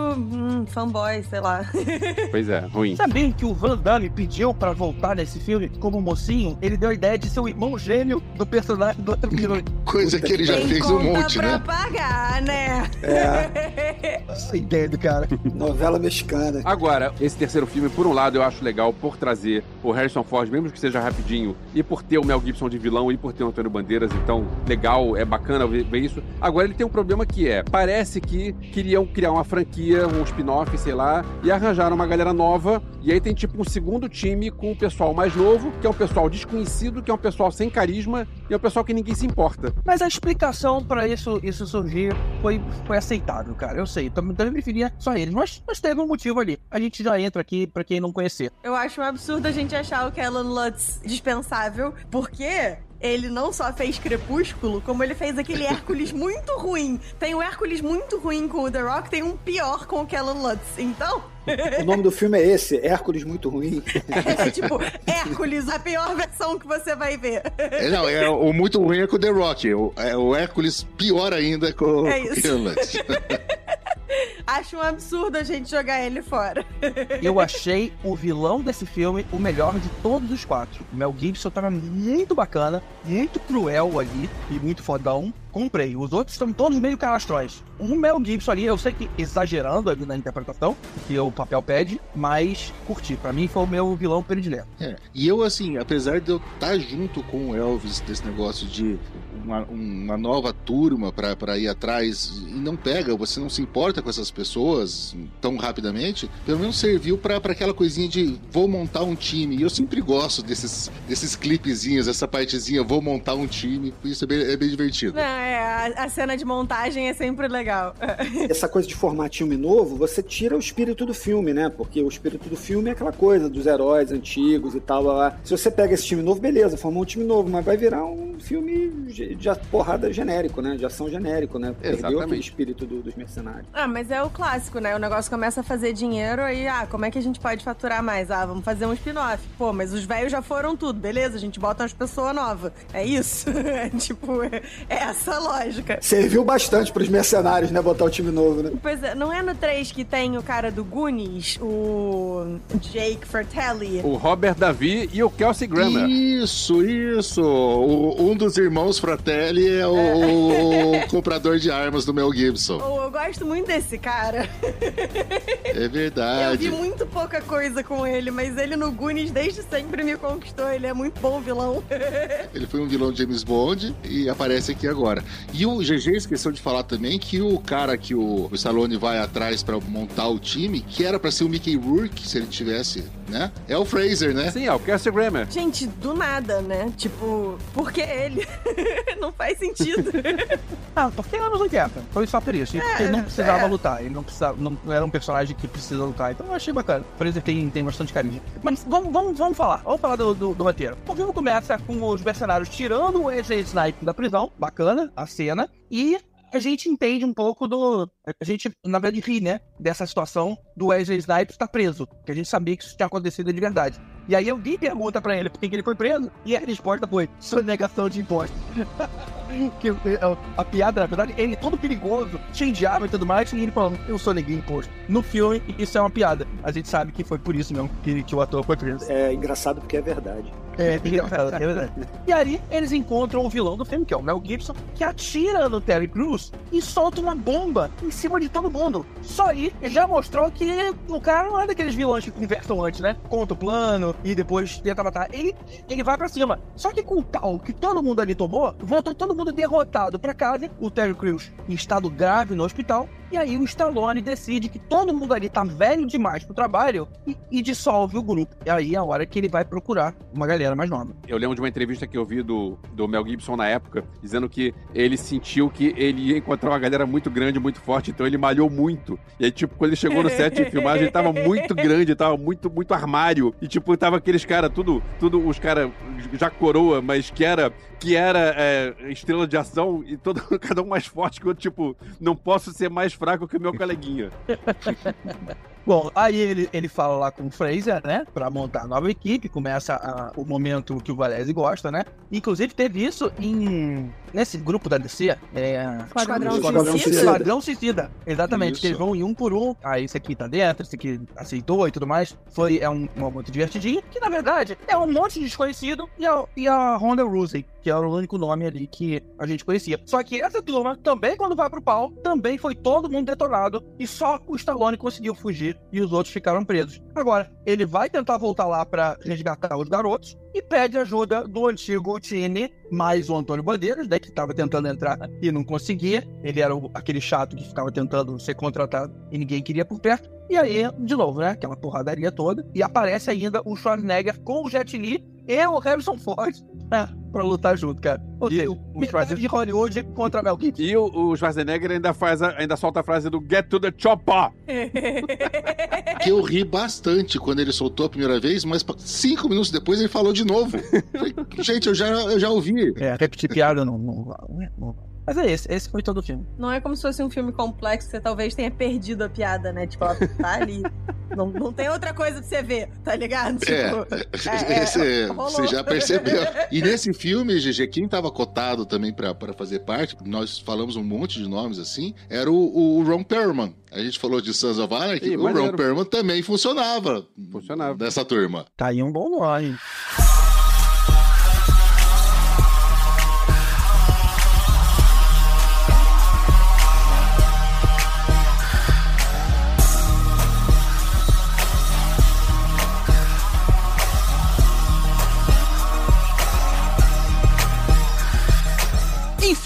F: hum, fanboy, sei lá.
G: Pois é, ruim.
J: Sabia que o Van Damme pediu pra voltar nesse filme como mocinho? Ele deu a ideia de ser o irmão gêmeo do personagem do outro filme.
H: Coisa que ele já
F: Tem
H: fez um monte,
F: pra
H: né?
F: pagar, né?
I: É,
J: Essa ideia do cara.
I: novela mexicana.
G: Agora, esse terceiro filme, por um lado, eu acho legal por trazer o Harrison Ford, mesmo que seja rapidinho, e por ter o Mel Gibson de vilão e por ter o Antônio Bandeiras, então, legal, é bacana ver, ver isso. Agora, ele tem um problema que é, parece que queriam criar uma franquia, um spin-off, sei lá, e arranjaram uma galera nova, e aí tem tipo um segundo time com o pessoal mais novo, que é um pessoal desconhecido, que é um pessoal sem carisma, e é um pessoal que ninguém se importa.
J: Mas a explicação pra isso, isso surgir foi, foi aceitável, cara. Eu sei, também também preferia só eles, mas, mas teve um motivo ali. A gente já entra aqui pra quem não conhecer.
F: Eu acho um absurdo a gente achar o Kellen Lutz dispensável, porque ele não só fez Crepúsculo, como ele fez aquele Hércules muito ruim. Tem um Hércules muito ruim com o The Rock, tem um pior com o Kellen Lutz. Então,
I: O nome do filme é esse, Hércules Muito Ruim.
F: é tipo, Hércules, a pior versão que você vai ver.
H: É, não, é, o muito ruim é com o The Rock. O, é, o Hércules, pior ainda com
F: É
H: com o
F: isso. Acho um absurdo a gente jogar ele fora.
J: Eu achei o vilão desse filme o melhor de todos os quatro. O Mel Gibson tava muito bacana, muito cruel ali e muito fodão. Comprei. Os outros estão todos meio canastrões. O Mel Gibson ali, eu sei que exagerando ali na interpretação, que o papel pede, mas curti. Pra mim foi o meu vilão predileto.
H: É, E eu, assim, apesar de eu estar junto com o Elvis desse negócio de uma, uma nova turma pra, pra ir atrás e não pega, você não se importa com essas pessoas tão rapidamente, pelo menos serviu pra, pra aquela coisinha de vou montar um time. E eu sempre gosto desses, desses clipezinhos, essa partezinha, vou montar um time. Isso é bem, é bem divertido.
F: Não, é, a, a cena de montagem é sempre legal.
I: Essa coisa de formar time novo, você tira o espírito do filme, né? Porque o espírito do filme é aquela coisa dos heróis antigos e tal. Lá, lá. Se você pega esse time novo, beleza, formou um time novo, mas vai virar um filme de, de porrada genérico, né? De ação genérico, né? Perdeu
G: Exatamente.
I: aquele espírito do- dos mercenários.
F: Ah, mas é o clássico, né? O negócio começa a fazer dinheiro aí, ah, como é que a gente pode faturar mais? Ah, vamos fazer um spin-off. Pô, mas os velhos já foram tudo, beleza? A gente bota umas pessoas novas. É isso? É tipo, é é essa lógica.
I: Serviu bastante pros mercenários, né? Botar o time novo, né?
F: Pois é, não é no 3 que tem o cara do Goonies, o Jake Fratelli?
G: O Robert Davi e o Kelsey Grammer.
H: Isso, isso. O- um dos irmãos Fratelli é o, o comprador de armas do Mel Gibson.
F: Oh, eu gosto muito desse cara.
H: É
F: Eu vi
H: verdade.
F: muito pouca coisa com ele, mas ele no Goonies desde sempre me conquistou. Ele é muito bom vilão.
H: Ele foi um vilão de James Bond e aparece aqui agora. E o GG esqueceu de falar também que o cara que o, o Stallone vai atrás pra montar o time, que era pra ser o Mickey Rourke, se ele tivesse, né? É o Fraser, né?
G: Sim, é o Kelsey Grammer.
F: Gente, do nada, né? Tipo, por que ele? não faz sentido.
J: Ah, porque anos 80. Foi só por isso. Porque ele não precisava lutar. Ele não precisava. Não era um personagem que precisa lutar. Então eu achei bacana. O Fraser tem, tem bastante carisma. Mas vamos, vamos, vamos falar. Vamos falar do, do, do roteiro. O filme começa com os mercenários tirando o Wesley Snipe da prisão. Bacana a cena. E a gente entende um pouco do. A gente, na verdade, ri, né? Dessa situação do Wesley Snipes estar preso. Que a gente sabia que isso tinha acontecido de verdade. E aí alguém pergunta pra ele por que ele foi preso. E a resposta foi: sonegação de impostos. que, é, a piada, na verdade, ele é todo perigoso, cheio de arma e tudo mais, e ele falando, eu sou neguei imposto. No filme, isso é uma piada. A gente sabe que foi por isso mesmo que, que o ator foi preso.
I: É engraçado porque é verdade.
J: É, é verdade, é verdade. E aí, eles encontram o vilão do filme, que é o Mel Gibson, que atira no Terry Crews e solta uma bomba em cima de todo mundo. Só aí, já mostrou que o cara não é daqueles vilões que conversam antes, né? Conta o plano e depois tenta matar. Ele, ele vai pra cima. Só que com o tal que todo mundo ali tomou, voltou todo mundo derrotado pra casa. O Terry Crews em estado grave no hospital. E aí o Stallone decide que todo mundo ali tá velho demais pro trabalho e, e dissolve o grupo. E aí é a hora que ele vai procurar uma galera mais nova.
G: Eu lembro de uma entrevista que eu vi do, do Mel Gibson na época, dizendo que ele sentiu que ele ia encontrar uma galera muito grande, muito forte, então ele malhou muito. E aí, tipo, quando ele chegou no set de filmagem, ele tava muito grande, tava muito, muito armário. E, tipo, tava aqueles caras, tudo, tudo os caras já coroa, mas que era, que era é, estrela de ação e todo, cada um mais forte que eu, tipo, não posso ser mais fraco que o meu coleguinha.
J: Bom, aí ele, ele fala lá com o Fraser, né? Pra montar a nova equipe. Começa a- o momento que o Valese gosta, né? Inclusive teve isso em. Nesse grupo da DC. É...
F: Esquadrão
I: Esquadrão
F: Suicida.
I: Suicida.
J: Esquadrão Suicida. Exatamente.
H: Isso.
J: Que eles vão em um por um. Aí esse aqui tá dentro, esse aqui aceitou e tudo mais. Foi é um, um momento divertidinho. Que na verdade é um monte de desconhecido e a, e a Honda Rousey, que era o único nome ali que a gente conhecia. Só que essa turma também, quando vai pro pau, também foi todo mundo detonado. E só o Stallone conseguiu fugir e os outros ficaram presos. Agora, ele vai tentar voltar lá pra resgatar os garotos e pede ajuda do antigo Tini, mais o Antônio Bandeiras, né, que estava tentando entrar e não conseguia. Ele era o- aquele chato que ficava tentando ser contratado e ninguém queria por perto. E aí, de novo, né, aquela porradaria toda. E aparece ainda o Schwarzenegger com o Jet Li e o Harrison Ford né, pra lutar junto, cara. Ou
G: E
J: seja,
G: o-
J: o Schwarzenegger de Hollywood contra Mel Gibson.
G: E o, o Schwarzenegger ainda, faz a- ainda solta a frase do Get to the Chopper.
H: Que eu ri bastante quando ele soltou a primeira vez, mas cinco minutos depois ele falou de novo. Gente, eu já, eu já ouvi.
J: É, repetir piada não, não, não, não. Mas é esse, esse foi todo o filme.
F: Não é como se fosse um filme complexo, você talvez tenha perdido a piada, né? Tipo, ela tá ali. Não, não tem outra coisa pra você ver, tá ligado?
H: É,
F: Tipo, é, é,
H: Esse-
F: rolou.
H: você já percebeu. E nesse filme, GG, quem tava cotado também pra, pra fazer parte, nós falamos um monte de nomes assim, era o, o Ron Perlman. A gente falou de Sons of Anarchy,
G: Ih,
H: o
G: maneiro.
H: Ron Perlman também funcionava.
G: Funcionava.
H: Dessa turma.
J: Tá aí um bom nome.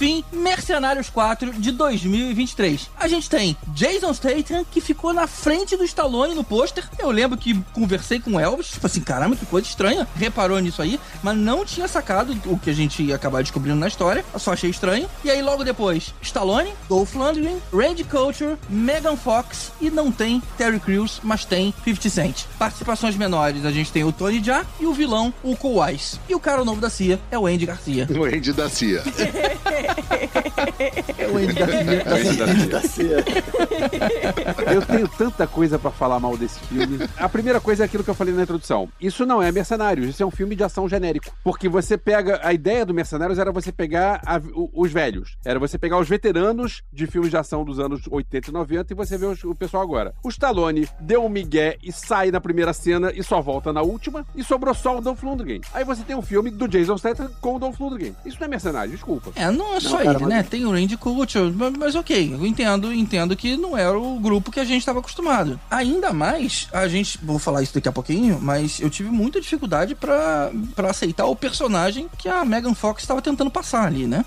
E: Enfim, Mercenários 4 de 2023. A gente tem Jason Statham, que ficou na frente do Stallone no pôster. Eu lembro que conversei com o Elvis, tipo assim, caramba, que coisa estranha. Reparou nisso aí, mas não tinha sacado o que a gente ia acabar descobrindo na história. Eu só achei estranho. E aí, logo depois, Stallone, Dolph Lundgren, Randy Couture, Megan Fox e não tem Terry Crews, mas tem 50 Cent. Participações menores, a gente tem o Tony Jaa e o vilão, o Cole Wise. E o cara novo da CIA é o Andy Garcia.
H: O Andy da CIA.
E: É o Andy Garcia.
I: Tá certo.
G: Eu tenho tanta coisa pra falar mal desse filme. A primeira coisa é aquilo que eu falei na introdução. Isso não é Mercenários, isso é um filme de ação genérico. Porque você pega. A ideia do Mercenários era você pegar a- os velhos. Era você pegar os veteranos de filmes de ação dos anos 80 e 90 e você vê os- o pessoal agora. O Stallone deu um migué e sai na primeira cena e só volta na última. E sobrou só o Dolph Lundgren. Aí você tem um filme do Jason Statham com o Dolph Lundgren. Isso não é Mercenário, desculpa.
E: É, não é
I: cara,
E: ele,
I: mas-
E: né? Tem o Randy Couture, mas, mas ok, eu entendo, entendo que não era o grupo que a gente estava acostumado. Ainda mais, a gente, vou falar isso daqui a pouquinho, mas eu tive muita dificuldade pra pra aceitar o personagem que a Megan Fox estava tentando passar ali, né?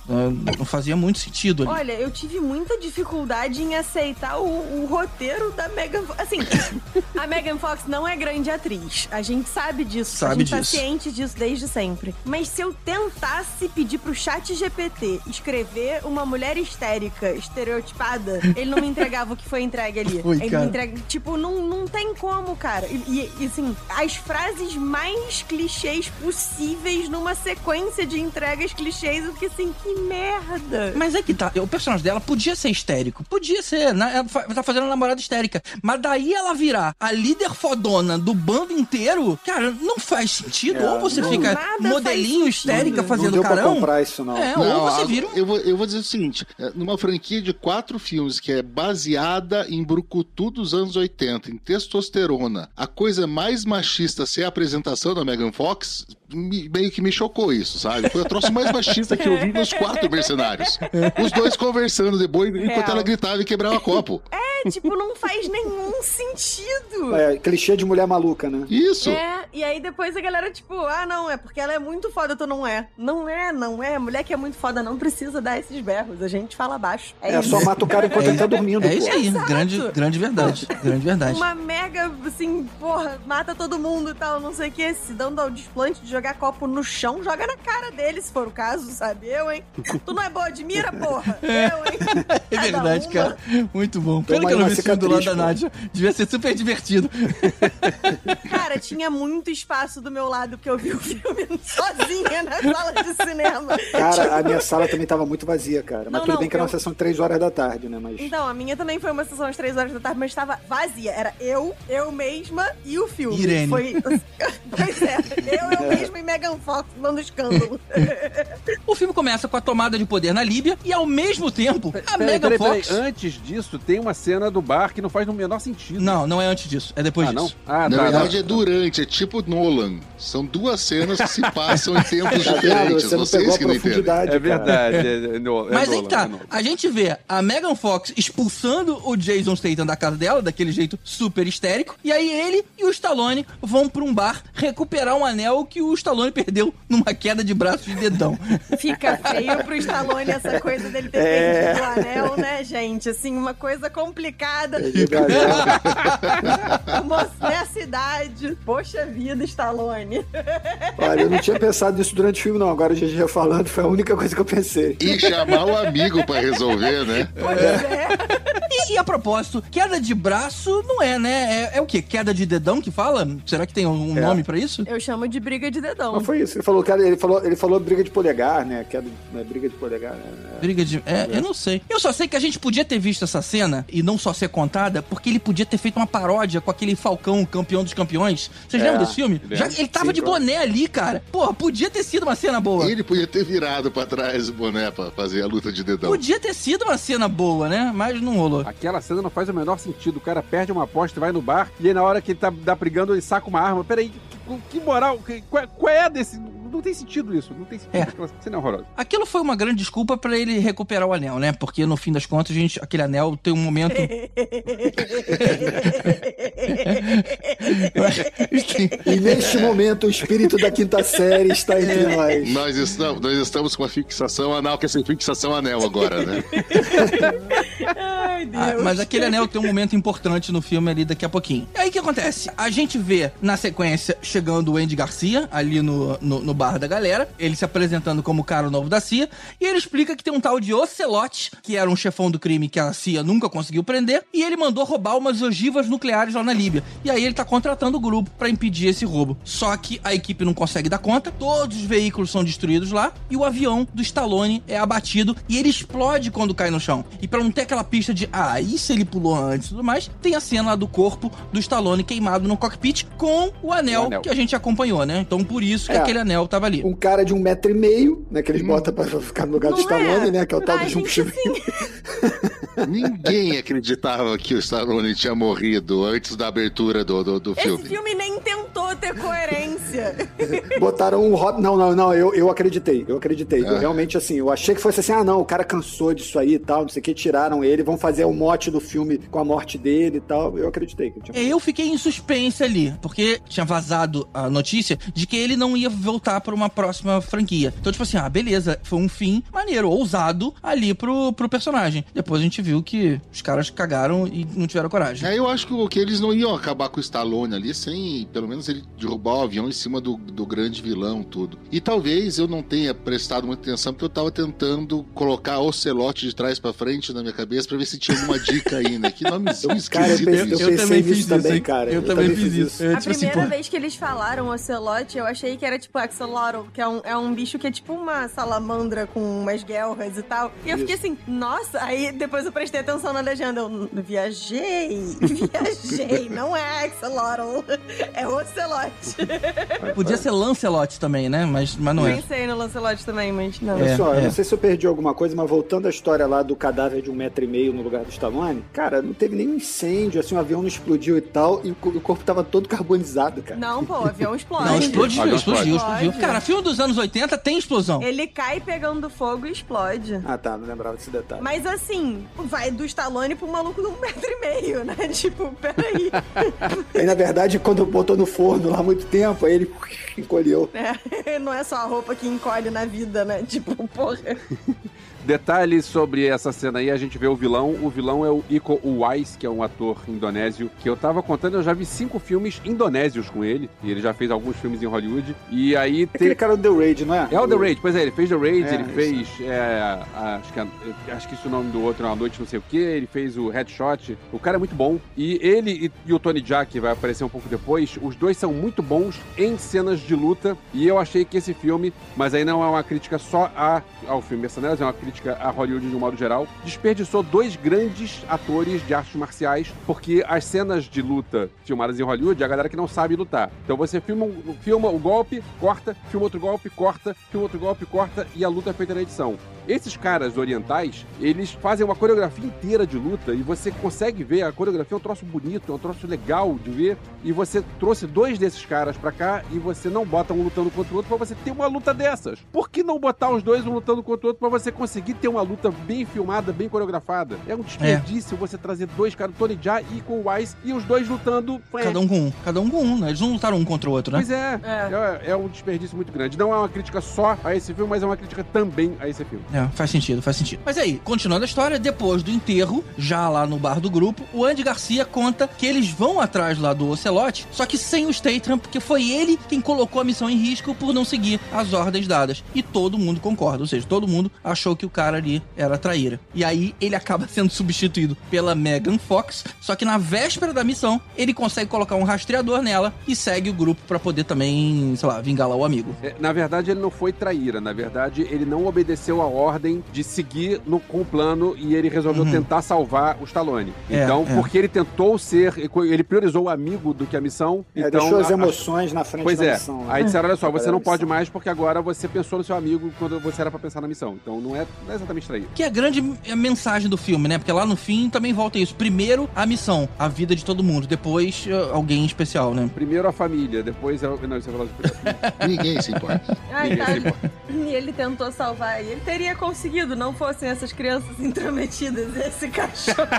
E: Não fazia muito sentido ali.
F: Olha, eu tive muita dificuldade em aceitar o, o roteiro da Megan Fox. Assim, a Megan Fox não é grande atriz. A gente sabe disso. a
E: Sabe
F: gente
E: disso.
F: tá ciente disso desde sempre. Mas se eu tentasse pedir pro chat GPT escrever uma mulher histérica, estereotipada, ele não me entregava o que foi entregue ali.
E: Ui,
F: ele
E: cara.
F: me entrega. Tipo, não, não tem como, cara. E, e- assim, as frases mais clichês possíveis numa sequência de entregas clichês, eu fiquei assim, que merda.
E: Mas é que tá, o personagem dela podia ser histérico, podia ser, né? Ela tá fazendo uma namorada histérica. Mas daí ela virar a líder fodona do bando inteiro, cara, não faz sentido.
I: É,
E: ou você
I: não-
E: fica modelinho
F: faz
E: histérica
F: sentido.
E: fazendo
I: não deu pra
E: carão.
I: comprar isso, não.
E: É,
H: Não,
E: ou você vira um
H: eu, vou, eu vou dizer o seguinte: é, numa franquia de quatro filmes que é baseada em brucutu dos anos 80, em testosterona, a coisa mais machista ser a apresentação da Megan Fox, me- meio que me chocou isso, sabe? Foi o troço mais machista que eu vi nos quatro mercenários. Os dois conversando de boa enquanto
F: Real.
H: ela gritava e quebrava copo.
F: É, É, tipo, não faz nenhum sentido.
I: É, clichê de mulher maluca, né?
H: Isso.
F: É, e aí depois a galera, tipo, ah, não, é porque ela é muito foda, tu não é. Não é, não é. Mulher que é muito foda não precisa dar esses berros. A gente fala baixo. É,
I: É,
F: isso.
I: só mata o cara enquanto ele tá dormindo,
E: É isso
I: pô.
E: aí,
F: Exato.
E: grande, grande verdade. Grande verdade.
F: Uma mega, assim, porra, mata todo mundo e tal, não sei o que. Se dando ao desplante de jogar copo no chão, joga na cara dele, se for o caso, sabe? Eu, hein? Tu não é boa de mira, porra? Eu, hein?
E: É
F: Cada
E: verdade,
F: uma.
E: cara. Muito bom. Pena que eu não vi esse filme do lado da
I: cicatriz,
E: Nádia. Devia ser super divertido.
F: Cara, tinha muito espaço do meu lado porque eu vi o filme sozinha na sala de cinema.
I: Cara, a minha sala também tava muito vazia, cara. Mas
F: Não,
I: tudo
F: não,
I: bem que era uma
F: eu-
I: sessão de 3 horas da tarde, né? Mas.
F: Então, a minha também foi uma sessão às três horas da tarde, mas estava vazia. Era eu, eu mesma e o filme.
E: Irene.
F: Foi... pois é, eu, eu mesma e Megan Fox dando escândalo.
E: O filme começa com a tomada de poder na Líbia e, ao mesmo tempo, a
G: Peraí,
E: Megan
G: peraí, peraí.
E: Fox...
G: Antes disso, tem uma cena do bar que não faz no menor sentido.
E: Não, não é antes disso. É depois
G: ah, não?
E: disso.
G: Ah,
H: Na
G: tá.
H: verdade
G: tá.
H: é durante, é tipo Nolan. São duas cenas que se passam em tempos
I: Tá
H: diferentes.
I: Você não
H: Vocês que não entendem.
G: É verdade. É, é, no- é
E: Mas aí
G: Nolan,
E: que tá,
G: é
E: a gente vê a Megan Fox expulsando o Jason Statham da casa dela, daquele jeito super histérico, e aí ele e o Stallone vão pra um bar recuperar um anel que o Stallone perdeu numa queda de braço de dedão.
F: Fica feio pro Stallone essa coisa dele ter
I: É.
F: perdido o anel, né, gente? Assim, uma coisa complicada. Moço, nessa idade. Poxa vida, Stallone.
I: Olha, eu não tinha pensado nisso durante o filme, não. Agora o GG falando foi a única coisa que eu pensei.
H: E chamar o amigo pra resolver, né?
F: Pois é.
E: E, e a propósito, queda de braço não é, né? É, é o quê? Queda de dedão que fala? Será que tem um
I: É.
E: nome pra isso?
F: Eu chamo de briga de dedão.
I: Mas foi isso. Ele falou, cara, ele falou, ele falou briga de polegar, né? Queda, né, briga de polegar. né?
E: Briga de. É, eu não sei. Eu só sei que a gente podia ter visto essa cena e não só ser contada, porque ele podia ter feito uma paródia com aquele Falcão, campeão dos campeões. Vocês
I: É,
E: lembram desse filme? Já, ele tava
I: Sim,
E: de
I: claro.
E: boné ali, cara. Porra, podia ter sido uma cena boa.
H: Ele podia ter virado pra trás o boné pra fazer a luta de dedão.
E: Podia ter sido uma cena boa, né? Mas não rolou.
G: Aquela cena não faz o menor sentido. O cara perde uma aposta e vai no bar, e aí na hora que ele tá, tá brigando, ele saca uma arma. Peraí, que, que moral? Que, qual, qual é desse. Não tem sentido isso. Não tem sentido.
E: É.
G: Aquela cena é horrorosa.
E: Aquilo foi uma grande desculpa pra ele recuperar o anel, né? Porque no fim das contas, a gente, aquele anel tem um momento.
I: E neste momento, o espírito da quinta série está entre nós.
H: Nós estamos, nós estamos com uma fixação anal, que é sem fixação anel agora, né?
F: Ai, Deus.
E: Ah, mas aquele anel tem um momento importante no filme ali daqui a pouquinho. E aí o que acontece? A gente vê na sequência chegando o Andy Garcia ali no, no, no bar da galera, ele se apresentando como o cara novo da CIA, e ele explica que tem um tal de Ocelote, que era um chefão do crime que a CIA nunca conseguiu prender, e ele mandou roubar umas ogivas nucleares lá na Líbia. E aí ele tá contratando o grupo pra impedir esse roubo. Só que a equipe não consegue dar conta, todos os veículos são destruídos lá, e o avião do Stallone é abatido, e ele explode quando cai no chão. E pra não ter aquela pista de, ah, e se ele pulou antes e tudo mais, tem a cena lá do corpo do Stallone queimado no cockpit com o anel,
G: O anel.
E: que a gente acompanhou, né? Então por isso que
I: É.
E: aquele anel tava ali.
I: Um cara de um metro e meio, né? Que eles botam pra ficar no lugar do
F: Não
I: Stallone,
F: é?
I: né? Que é o tal
F: Ai,
I: do Jump
H: Ninguém acreditava que o Stallone tinha morrido antes da abertura do, do, do
F: Esse
H: filme.
F: filme nem tentou ter coerência.
I: Botaram um Rob. Não, não, não, eu, eu acreditei, eu acreditei. Eu
H: Ah.
I: realmente, assim, eu achei que fosse assim, ah, não, o cara cansou disso aí e tal, não sei o que, tiraram ele, vão fazer o mote do filme com a morte dele e tal. Eu acreditei. Que tinha...
E: Eu fiquei em suspense ali, porque tinha vazado a notícia de que ele não ia voltar pra uma próxima franquia. Então, tipo assim, ah, beleza, foi um fim maneiro, ousado ali pro, pro personagem. Depois a gente viu que os caras cagaram e não tiveram coragem.
H: É, eu acho que, que eles não iam acabar com o Stallone ali sem, pelo menos, ele derrubar o avião em cima do, do grande vilão, tudo. E talvez eu não tenha prestado muita atenção, porque eu tava tentando colocar Ocelote de trás pra frente na minha cabeça pra ver se tinha alguma dica aí, né? Que nomezinho
I: Cara, eu
H: esquisito
I: pensei-
H: isso.
I: eu pensei nisso também,
E: hein?
I: cara.
E: Eu,
I: Eu
E: também,
I: também
E: fiz
I: fiz
E: isso. Eu,
F: A
E: tipo assim,
F: primeira
E: pô,
F: vez que eles falaram ocelote, eu achei que era tipo axolotl, que é um, é um bicho que é tipo uma salamandra com umas guelras e tal. E eu fiquei assim, nossa, aí depois eu prestei atenção na legenda, eu viajei, viajei, não é axolotl, é Lancelot.
E: Podia ser Lancelot também, né? Mas, mas não é.
F: Pensei no Lancelot também, mas não.
E: É.
I: Olha só, eu não sei se eu perdi alguma coisa, mas voltando à história lá do cadáver de um metro e meio no lugar do Stallone, cara, não teve nenhum incêndio, assim, o avião não explodiu e tal, e o co- o corpo tava todo carbonizado, cara.
F: Não, pô, o avião explode.
E: Não, explodiu, explodiu,
F: explode.
E: explodiu. Cara, filme dos anos 80 tem explosão.
F: Ele cai pegando fogo e explode.
I: Ah, tá, não lembrava desse detalhe.
F: Mas assim, vai do Stallone pro maluco de um metro e meio, né? Tipo, peraí.
I: Aí, na verdade, quando botou no forno lá há muito tempo, aí ele encolheu.
F: É, não é só a roupa que encolhe na vida, né? Tipo, porra.
G: Detalhes sobre essa cena aí, a gente vê o vilão. O vilão é o Iko Uwais, que é um ator indonésio, que eu tava contando, eu já vi cinco filmes indonésios com ele. E ele já fez alguns filmes em Hollywood. E aí tem.
I: Aquele cara do The Raid, não é?
G: É o The Raid, pois é, ele fez The Raid,
I: É,
G: ele fez. é, acho, que, acho que isso é o nome do outro, é uma noite não sei o que, ele fez o Headshot. O cara é muito bom. E ele e, e o Tony Jack, que vai aparecer um pouco depois, os dois são muito bons em cenas de luta. E eu achei que esse filme, mas aí não é uma crítica só a, ao filme Mercenários, é uma crítica a Hollywood de um modo geral, desperdiçou dois grandes atores de artes marciais, porque as cenas de luta filmadas em Hollywood é a galera que não sabe lutar. Então você filma, um- filma o golpe, corta, filma outro golpe, corta, filma outro golpe, corta e a luta é feita na edição. Esses caras orientais, eles fazem uma coreografia inteira de luta e você consegue ver, a coreografia é um troço bonito, é um troço legal de ver. E você trouxe dois desses caras pra cá e você não bota um lutando contra o outro pra você ter uma luta dessas. Por que não botar os dois um lutando contra o outro pra você conseguir ter uma luta bem filmada, bem coreografada? É um desperdício você trazer dois caras, Tony Jaa e com o Wise, e os dois lutando.
E: Cada um com um. Cada um com um, né? Eles não lutaram um contra o outro, né?
G: Pois é, é, é um desperdício muito grande. Não é uma crítica só a esse filme, mas é uma crítica também a esse filme.
E: É, faz sentido, faz sentido. Mas aí, continuando a história, depois do enterro, já lá no bar do grupo, o Andy Garcia conta que eles vão atrás lá do Ocelote, só que sem o Statham, porque foi ele quem colocou a missão em risco por não seguir as ordens dadas. E todo mundo concorda, ou seja, todo mundo achou que o cara ali era traíra. E aí ele acaba sendo substituído pela Megan Fox, só que na véspera da missão, ele consegue colocar um rastreador nela e segue o grupo pra poder também, sei lá, vingar lá o amigo.
G: É, na verdade, ele não foi traíra. Na verdade, ele não obedeceu a ordem de seguir no, com o plano e ele resolveu
E: Uhum.
G: tentar salvar o Stallone.
E: É,
G: então,
E: é.
G: porque ele tentou ser, ele priorizou o amigo do que a missão.
I: É,
G: então,
I: deixou as
G: a-
I: emoções na frente
G: Pois
I: da
G: é.
I: missão. né?
G: Aí disseram, olha só, você não pode mais porque agora você pensou no seu amigo quando você era pra pensar na missão. Então não é, não é exatamente traíra.
E: Que é a grande a mensagem do filme, né? Porque lá no fim também volta isso. Primeiro, a missão, a vida de todo mundo. Depois, eh, alguém especial, né?
G: Primeiro a família, depois... é o- Não, você falou
H: Ninguém se importa.
F: Ai,
G: Ninguém
F: tá.
G: se importa.
F: E ele tentou salvar. E ele teria conseguido, não fossem essas crianças intrometidas, esse cachorro.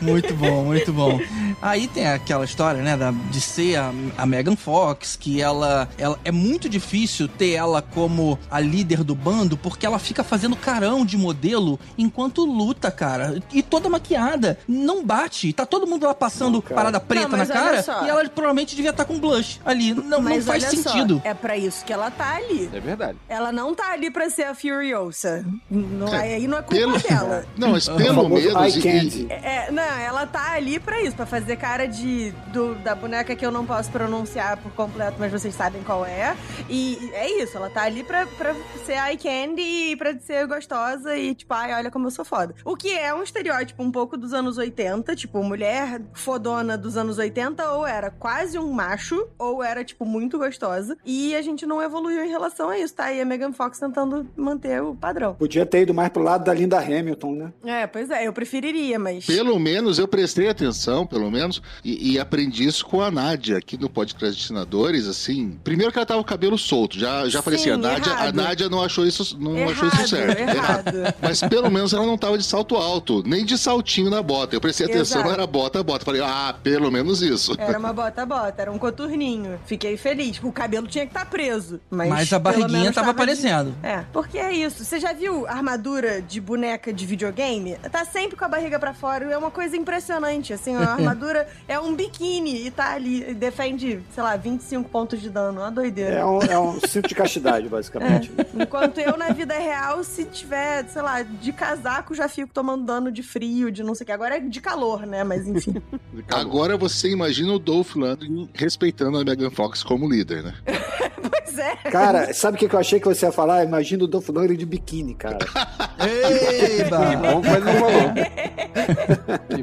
E: Muito bom, muito bom. Aí tem aquela história, né, da, de ser a, a Megan Fox, que ela, ela é muito difícil ter ela como a líder do bando, porque ela fica fazendo carão de modelo enquanto luta, cara. E toda maquiada. Não bate. Tá todo mundo lá passando
I: cara.
E: parada preta
F: Não,
E: na cara e ela provavelmente devia estar com blush ali. Não, não faz
F: olha só,
E: sentido.
F: é pra isso que ela tá ali.
G: É verdade.
F: Ela não tá ali pra ser a Furiosa. Não, é- aí não é culpa
H: Pelo...
F: dela.
H: Não, mas
I: O
H: pelo menos. e-
I: candy.
F: É, não, ela tá ali pra isso, pra fazer cara de do- da boneca que eu não posso pronunciar por completo, mas vocês sabem qual é. E é isso, ela tá ali pra, pra ser eye candy e pra ser gostosa e tipo, ai, olha como eu sou foda. O que é um estereótipo um pouco dos anos 80, tipo, mulher fodona dos anos 80 ou era quase um macho, ou era, tipo, muito gostosa. E a gente não evoluiu em relação a isso, tá? E a Megan Fox tentando manter o padrão.
I: Podia ter ido mais pro lado da Linda Hamilton, né?
F: É, pois é, eu preferiria, mas...
H: Pelo menos eu prestei atenção, pelo menos, e, e aprendi isso com a Nádia aqui no Podcastinadores, assim. Primeiro que ela tava com o cabelo solto, já, já falei assim, a Nádia, a
F: errado.
H: Nádia não achou isso, não
F: Errado,
H: achou isso certo.
F: errado.
H: Mas pelo menos ela não tava de salto alto, nem de saltinho na bota. Eu prestei atenção,
F: Exato.
H: não era bota, bota. Falei, ah, pelo menos isso.
F: Era uma bota-bota, era um coturninho. Fiquei feliz. O cabelo tinha que estar preso. Mas,
E: Mas a barriguinha tava
F: de-
E: aparecendo.
F: É, porque é isso. Você já viu armadura de boneca de videogame? Tá sempre com a barriga pra fora. É uma coisa impressionante. Assim, a armadura é um biquíni e tá ali. E defende, sei lá, 25 pontos de dano. Uma doideira.
I: É um, é um cinto de castidade, basicamente.
F: Enquanto eu, na vida real, se tiver, sei lá, de casaco, já fico tomando dano de frio, de não sei o que. Agora é de calor, né? Mas enfim.
H: Agora você imagina o Dolph Lundgren respeitando a Megan Fox como líder, né?
F: Pois é.
I: Cara, sabe o que eu achei que você ia falar? Imagina o Dolph Lundgren de biquíni, cara.
G: Que bom ele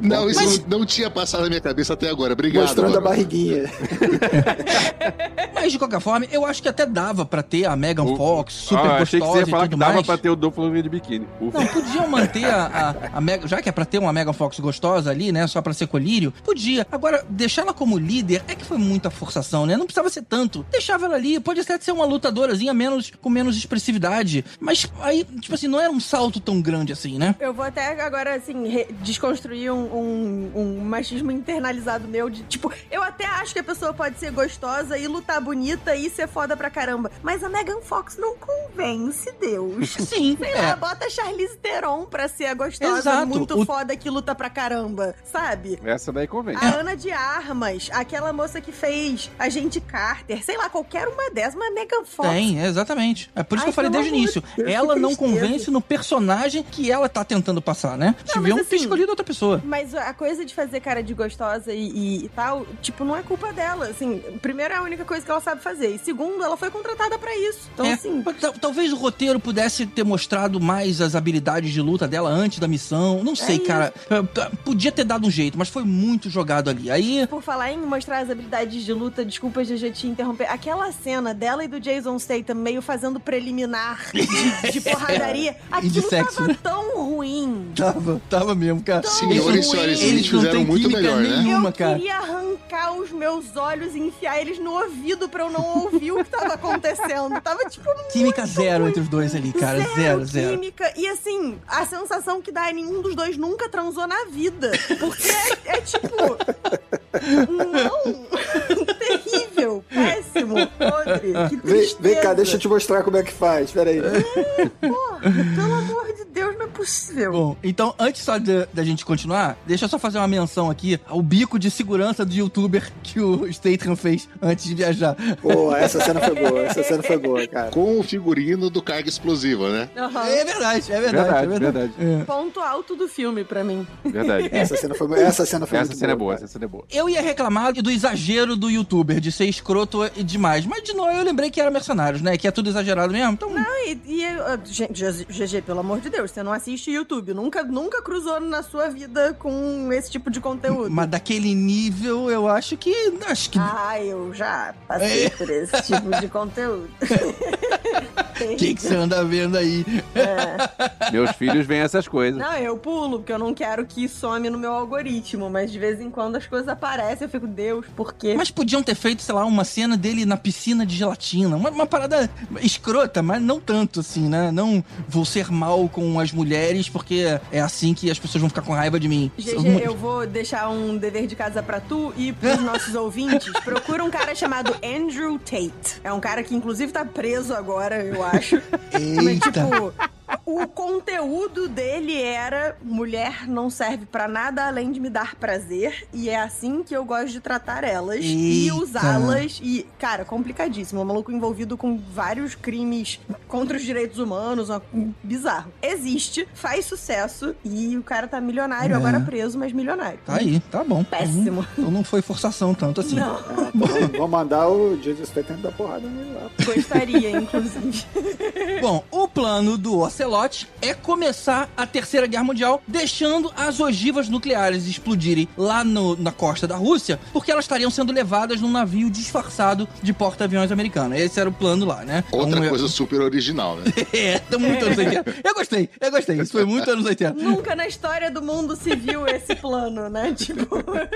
G: não
H: Não, isso não, não tinha passado na minha cabeça até agora. Obrigado.
I: Mostrando a barriguinha.
E: Mas de qualquer forma, eu acho que até dava pra ter a Megan
G: O-
E: Fox super
G: Ah, achei que você
E: gostosa
G: ia
E: e
G: falar
E: tudo
G: que dava
E: mais.
G: pra ter o Dolph Lundgren de biquíni. Ufa.
E: Não, podiam manter a, a, a Megan, já que é pra ter uma Megan Fox gostosa ali, né, só pra ser colírio, podia. Agora, deixar ela como líder é que foi muita forçação, né? Não precisava ser tanto. Deixava ela ali, pode até ser uma lutadorazinha menos, com menos expressividade. Mas aí, tipo assim, não era um salto tão grande assim, né?
F: Eu vou até agora, assim, desconstruir um, um- um machismo internalizado meu de, tipo, eu até acho que a pessoa pode ser gostosa e lutar bonita e ser foda pra caramba. Mas a Megan Fox não convence, Deus.
E: Sim,
F: Sei
E: é.
F: lá, bota a Charlize Theron pra ser a gostosa
E: Exato.
F: muito
E: O-
F: foda que luta pra caramba, sabe?
G: Essa daí convém.
F: A Ana de Armas, aquela moça que fez Agente Carter, sei lá, qualquer uma dessas, Megan Fox.
E: Tem, exatamente. É por isso
F: Ai,
E: que eu falei desde o início.
F: de Deus,
E: ela não convence no personagem que ela tá tentando passar, né? Deviam
F: mas
E: ter
F: assim-
E: escolhido outra pessoa.
F: Mas a coisa de fazer cara de gostosa e, e- e tal, tipo, não é culpa dela. Assim, primeiro é a única coisa que ela sabe fazer. E segundo, ela foi contratada pra isso. Então,
E: É,
F: assim.
E: tal- Talvez o roteiro pudesse ter mostrado mais as habilidades de luta dela antes da missão. Não sei,
F: isso.
E: cara. Podia ter dado um jeito, mas foi muito jogado ali. Aí.
F: Por falar em mostrar as habilidades de luta, desculpa, GG, te interromper. Aquela cena dela e do Jason Statham meio fazendo preliminar de, de porradaria,
E: E de
F: aquilo
E: sexo,
F: tava
E: né?
F: tão ruim.
E: Tava, tava mesmo, cara.
H: Senhores e senhores,
E: eles
H: fizeram muito melhor, né?
E: nenhuma,
F: eu
E: cara.
F: queria arrancar os meus olhos e enfiar eles no ouvido pra eu não ouvir o que tava acontecendo. Tava, tipo,
E: Química
F: muito
E: zero
F: ruim.
E: entre os dois ali, cara. Zero, zero.
F: química. E assim, a sensação que dá é nenhum dos dois nunca transou na vida. Porque é, é tipo. Não! Péssimo, podre. Que
I: Vem,
F: tristeza.
I: vem cá, deixa eu te mostrar como é que faz. Pera aí.
F: Porra, pelo amor de Deus, é possível.
E: Bom, então, antes só da gente continuar, deixa eu só fazer uma menção aqui ao bico de segurança do youtuber que o Statham fez antes de viajar.
I: Pô, essa cena foi boa. Essa cena foi boa, cara.
H: Com o figurino do carga explosiva, né?
F: Aham.
E: É verdade, é verdade.
G: Verdade,
E: é verdade.
G: verdade.
E: É.
F: Ponto alto do filme pra mim.
G: Verdade.
I: Essa cena foi, essa cena foi
G: Essa
I: muito
G: cena é boa,
I: cara.
G: essa cena é boa.
E: Eu ia reclamar do exagero do youtuber, de ser escroto e demais. Mas de novo eu lembrei que era mercenários, né? Que é tudo exagerado mesmo. Então.
F: E, e, uh, gente, GG, pelo amor de Deus, você não assiste YouTube. Nunca, nunca cruzou na sua vida com esse tipo de conteúdo.
E: Mas daquele nível, eu acho que. Acho que.
F: Ah, eu já passei
E: É.
F: por esse tipo de conteúdo.
E: O que, que você anda vendo aí?
G: Meus filhos veem essas coisas.
F: Não, eu pulo, porque eu não quero que some no meu algoritmo, mas de vez em quando as coisas aparecem, eu fico, Deus, por quê?
E: Mas podiam ter feito, sei lá, uma cena dele na piscina de gelatina. Uma, uma parada escrota, mas não tanto assim, né? Não vou ser mal com as mulheres porque é assim que as pessoas vão ficar com raiva de mim.
F: GG, eu vou deixar um dever de casa pra tu e pros nossos ouvintes. Procura um cara chamado Andrew Tate. É um cara que, inclusive, tá preso agora, eu acho. Mas,
E: Eita.
F: tipo, o conteúdo dele era: mulher não serve pra nada além de me dar prazer, e é assim que eu gosto de tratar elas e
E: Eita.
F: usá-las. E, cara, complicadíssimo. Um maluco envolvido com vários crimes contra os direitos humanos, uma- bizarro. Existe, faz sucesso e o cara tá milionário,
E: É.
F: agora preso, mas milionário.
E: Tá aí, tá bom.
F: Péssimo.
E: Então não foi forçação tanto assim.
F: Não,
I: Vamos- Vamos mandar o Jesus Statham dar porrada nele lá.
F: gostaria, inclusive.
E: Bom, o plano do É começar a Terceira Guerra Mundial deixando as ogivas nucleares explodirem lá no- na costa da Rússia, porque elas estariam sendo levadas num navio disfarçado de porta-aviões americano. Esse era o plano lá, né?
H: Outra
E: Então,
H: coisa super original, né?
E: É, tá muito anos 80. Eu gostei, eu gostei. Isso foi muito anos 80.
F: Nunca na história do mundo se viu esse plano, né? Tipo,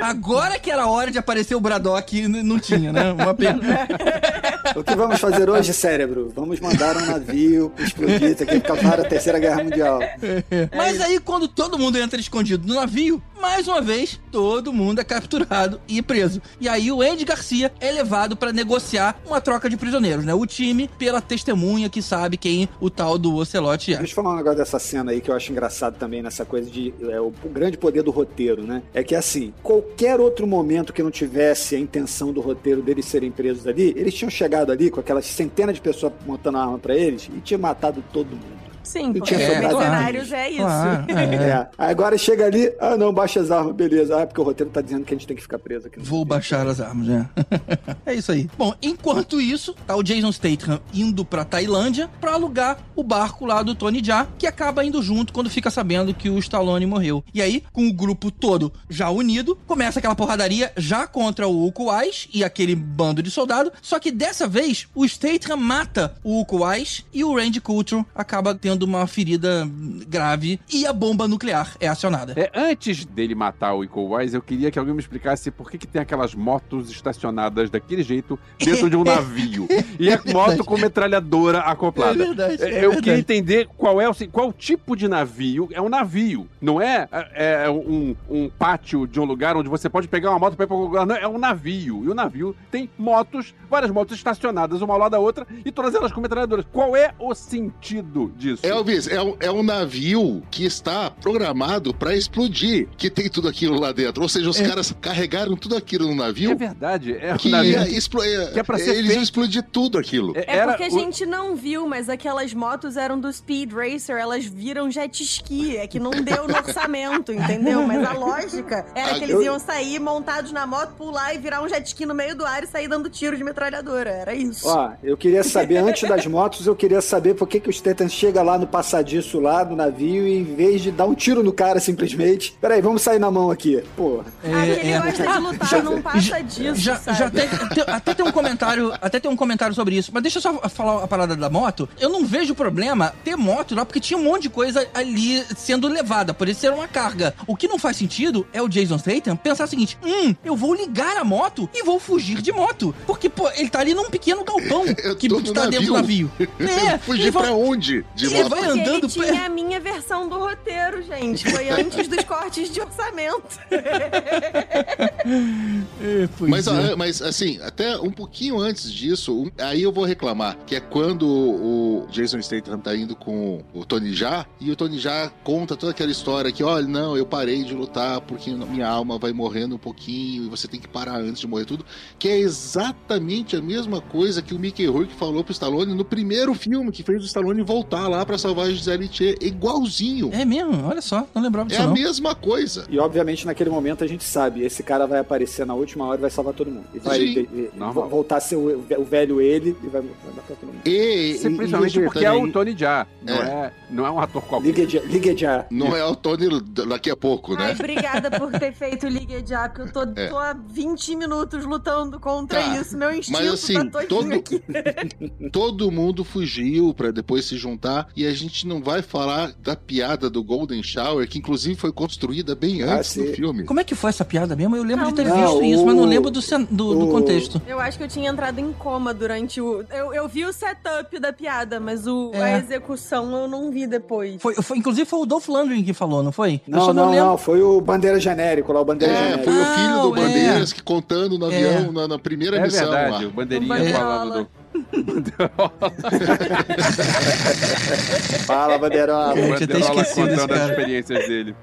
E: Agora que era hora de aparecer o Braddock, não tinha, né? Uma pena.
I: O que vamos fazer hoje, cérebro? Vamos mandar um navio explodir isso aqui causar a Terceira Guerra Mundial.
E: Mas aí, quando todo mundo entra escondido no navio, mais uma vez, todo mundo é capturado e preso. E aí, o Andy Garcia é levado pra negociar uma troca de prisioneiros, né? O time pela testemunha que sabe quem o tal do Ocelote é.
I: Deixa eu falar um negócio dessa cena aí que eu acho engraçado também nessa coisa de é, o, grande poder do roteiro, né? É que assim, qualquer outro momento que não tivesse a intenção do roteiro deles serem presos ali, eles tinham chegado ali com aquelas centenas de pessoas montando arma pra eles e tinham matado todo mundo.
F: Sim, porque
I: tinha
E: É,
F: mercenários é isso.
E: Claro, é.
I: É. Agora chega ali, ah não, baixa as armas, beleza. Ah, é porque o roteiro tá dizendo que a gente tem que ficar preso aqui.
E: Vou baixar as armas, né? é isso aí. Bom, enquanto isso, tá o Jason Statham indo pra Tailândia pra alugar o barco lá do Tony Jaa, que acaba indo junto quando fica sabendo que o Stallone morreu. E aí, com o grupo todo já unido, começa aquela porradaria já contra o Uko Wise e aquele bando de soldado, só que dessa vez o Statham mata o Uko Wise e o Randy Couture acaba tendo uma ferida grave e a bomba nuclear é acionada.
G: É, antes dele matar o Iko Wise, eu queria que alguém me explicasse por que, que tem aquelas motos estacionadas daquele jeito dentro de um navio. E a moto com metralhadora acoplada.
E: É verdade, é
G: eu
E: verdade.
G: queria entender qual é o qual tipo de navio. É um navio, não é, é um, um pátio de um lugar onde você pode pegar uma moto para ir para algum lugar. Não, é um navio. E o navio tem motos, várias motos estacionadas uma ao lado da outra e todas elas com metralhadoras. Qual é o sentido disso?
H: Elvis, é um, é um navio que está programado pra explodir, que tem tudo aquilo lá dentro. Ou seja, os
E: É.
H: caras carregaram tudo aquilo no
G: É
H: navio
G: verdade. É
H: que
G: um navio
H: ia é,
G: que é pra ser
H: eles
G: feito.
H: iam explodir tudo aquilo.
F: É
G: era
F: porque a
G: o-
F: gente não viu, mas aquelas motos eram do Speed Racer, elas viram jet ski, é que não deu no orçamento, entendeu? Mas a lógica era que eles iam sair montados na moto, pular e virar um jet ski no meio do ar e sair dando tiro de metralhadora, era isso.
I: Ó, eu queria saber, antes das motos, eu queria saber por que, que o Statham chega lá no passadiço lá do navio e em vez de dar um tiro no cara simplesmente. Peraí, vamos sair na mão aqui. Porra.
F: ah, porque ele
E: é.
F: gosta de lutar,
E: já-
F: não passa disso,
E: já,
F: sabe?
E: já até, te- até tem um comentário, até tem um comentário sobre isso. Mas deixa eu só falar a parada da moto. Eu não vejo problema ter moto lá, porque tinha um monte de coisa ali sendo levada. Por isso ser uma carga. O que não faz sentido é o Jason Statham pensar o seguinte: hum, eu vou ligar a moto e vou fugir de moto. Porque, pô, ele tá ali num pequeno galpão
H: Eu
E: que, tá dentro do navio. É,
H: Fugir
E: vai-
H: pra onde? De
E: Ele vai
F: Porque
E: andando.
F: ele tinha a minha versão do roteiro, gente. Foi antes dos cortes de orçamento.
E: É,
H: Mas,
E: é.
H: ah, mas, assim, até um pouquinho antes disso, aí eu vou reclamar, que é quando o Jason Statham tá indo com o Tony Jaa, e o Tony Jaa conta toda aquela história que, olha, não, eu parei de lutar porque minha alma vai morrendo um pouquinho, e você tem que parar antes de morrer tudo, que é exatamente a mesma coisa que o Mickey Rourke falou pro Stallone no primeiro filme, que fez o Stallone voltar lá pra salvar a Gisele igualzinho.
E: É mesmo? Olha só, não lembrava
H: É
E: disso
H: a
E: não.
H: mesma coisa.
I: E obviamente naquele momento a gente sabe, esse cara vai aparecer na última hora e vai salvar todo mundo. E vai de- de- voltar a ser o, o velho ele e vai, vai matar todo mundo.
H: E,
G: Sim,
H: e-
G: principalmente
H: e
G: porque é o Tony Jaa, não
H: É.
G: é, não é um ator qualquer.
I: Liga já, liga já.
H: Não é o Tony daqui a pouco, né?
F: Ai, obrigada por ter feito Liga Já, porque eu tô,
H: É.
F: tô há 20 minutos lutando contra
H: Tá,
F: isso. Meu instinto
H: Mas assim,
F: tá
H: todo,
F: aqui.
H: todo mundo fugiu pra depois se juntar e a gente não vai falar da piada do Golden Shower, que inclusive foi construída bem
I: Ah,
H: antes do
I: sim.
H: filme.
E: Como é que foi essa piada mesmo? Eu lembro
F: Não,
E: de ter
I: não,
E: visto isso,
I: o-
E: mas não lembro do, cen- do, do
I: o-
E: contexto.
F: Eu acho que eu tinha entrado em coma durante o. Eu, eu vi o setup da piada, mas o,
E: É.
F: a execução eu não vi depois.
E: Foi, foi- inclusive foi o Dolph Lundgren que falou, não foi? Eu
I: Não, não,
E: lembro.
I: não, foi o Bandeira Genérico lá, o Bandeira
H: É,
I: Genérico.
H: foi o
E: Ah,
H: filho do
E: é.
H: Bandeiras que contando no
E: É.
H: avião na, na primeira
G: É
H: missão
G: verdade,
H: lá.
G: o bandeirinha
F: O
G: falando do.
I: Fala, Bandeirola.
E: Eu tinha até esquecido desse
G: contando as
E: cara.
G: experiências dele.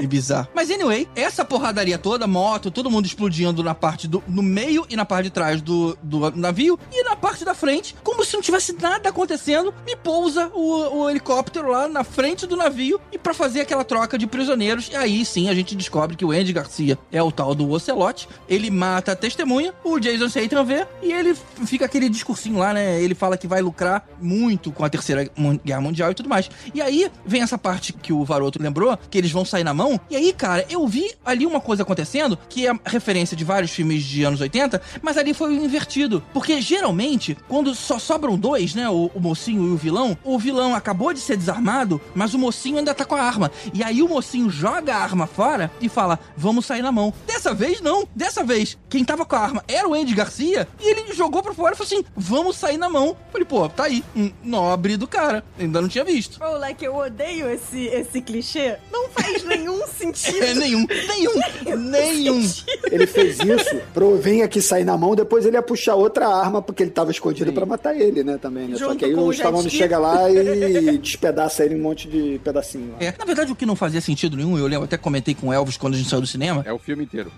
E: que bizarro. Mas anyway, essa porradaria toda, moto, todo mundo explodindo na parte do no meio e na parte de trás do, do navio e na parte da frente, como se não tivesse nada acontecendo, me pousa o, o helicóptero lá na frente do navio e pra fazer aquela troca de prisioneiros. E aí sim a gente descobre que o Andy Garcia é o tal do Ocelote. Ele mata a testemunha, o Jason Statham vê e ele fica aquele discursinho lá, né? Ele fala que vai lucrar muito com a terceira guerra mundial e tudo mais. E aí vem essa parte que o Varoto lembrou, que eles vão sair na mão. E aí, cara, eu vi ali uma coisa acontecendo, que é referência de vários filmes de anos 80, mas ali foi invertido. Porque geralmente, quando só sobram dois, né? O, o mocinho e o vilão, o vilão acabou de ser desarmado, mas o mocinho ainda tá com a arma. E aí o mocinho joga a arma fora e fala: vamos sair na mão. Dessa vez, não. Dessa vez, quem tava com a arma era o Andy Garcia e ele jogou pra fora e falou assim: vamos sair na mão. Falei, pô, tá aí. Um nobre do cara. Ainda não tinha visto.
F: Oh, like, eu odeio esse, esse clichê. Não faz nenhum sentido.
E: É, nenhum, nenhum, nenhum.
I: Ele fez isso pro vem aqui sair na mão, depois ele ia puxar outra arma, porque ele tava escondido pra matar ele, né, também, né? Só que aí o Stallone chega lá e despedaça ele em um monte de pedacinho lá.
E: É, na verdade, o que não fazia sentido nenhum, eu lembro, até comentei com o Elvis quando a gente saiu do cinema.
G: É o filme inteiro.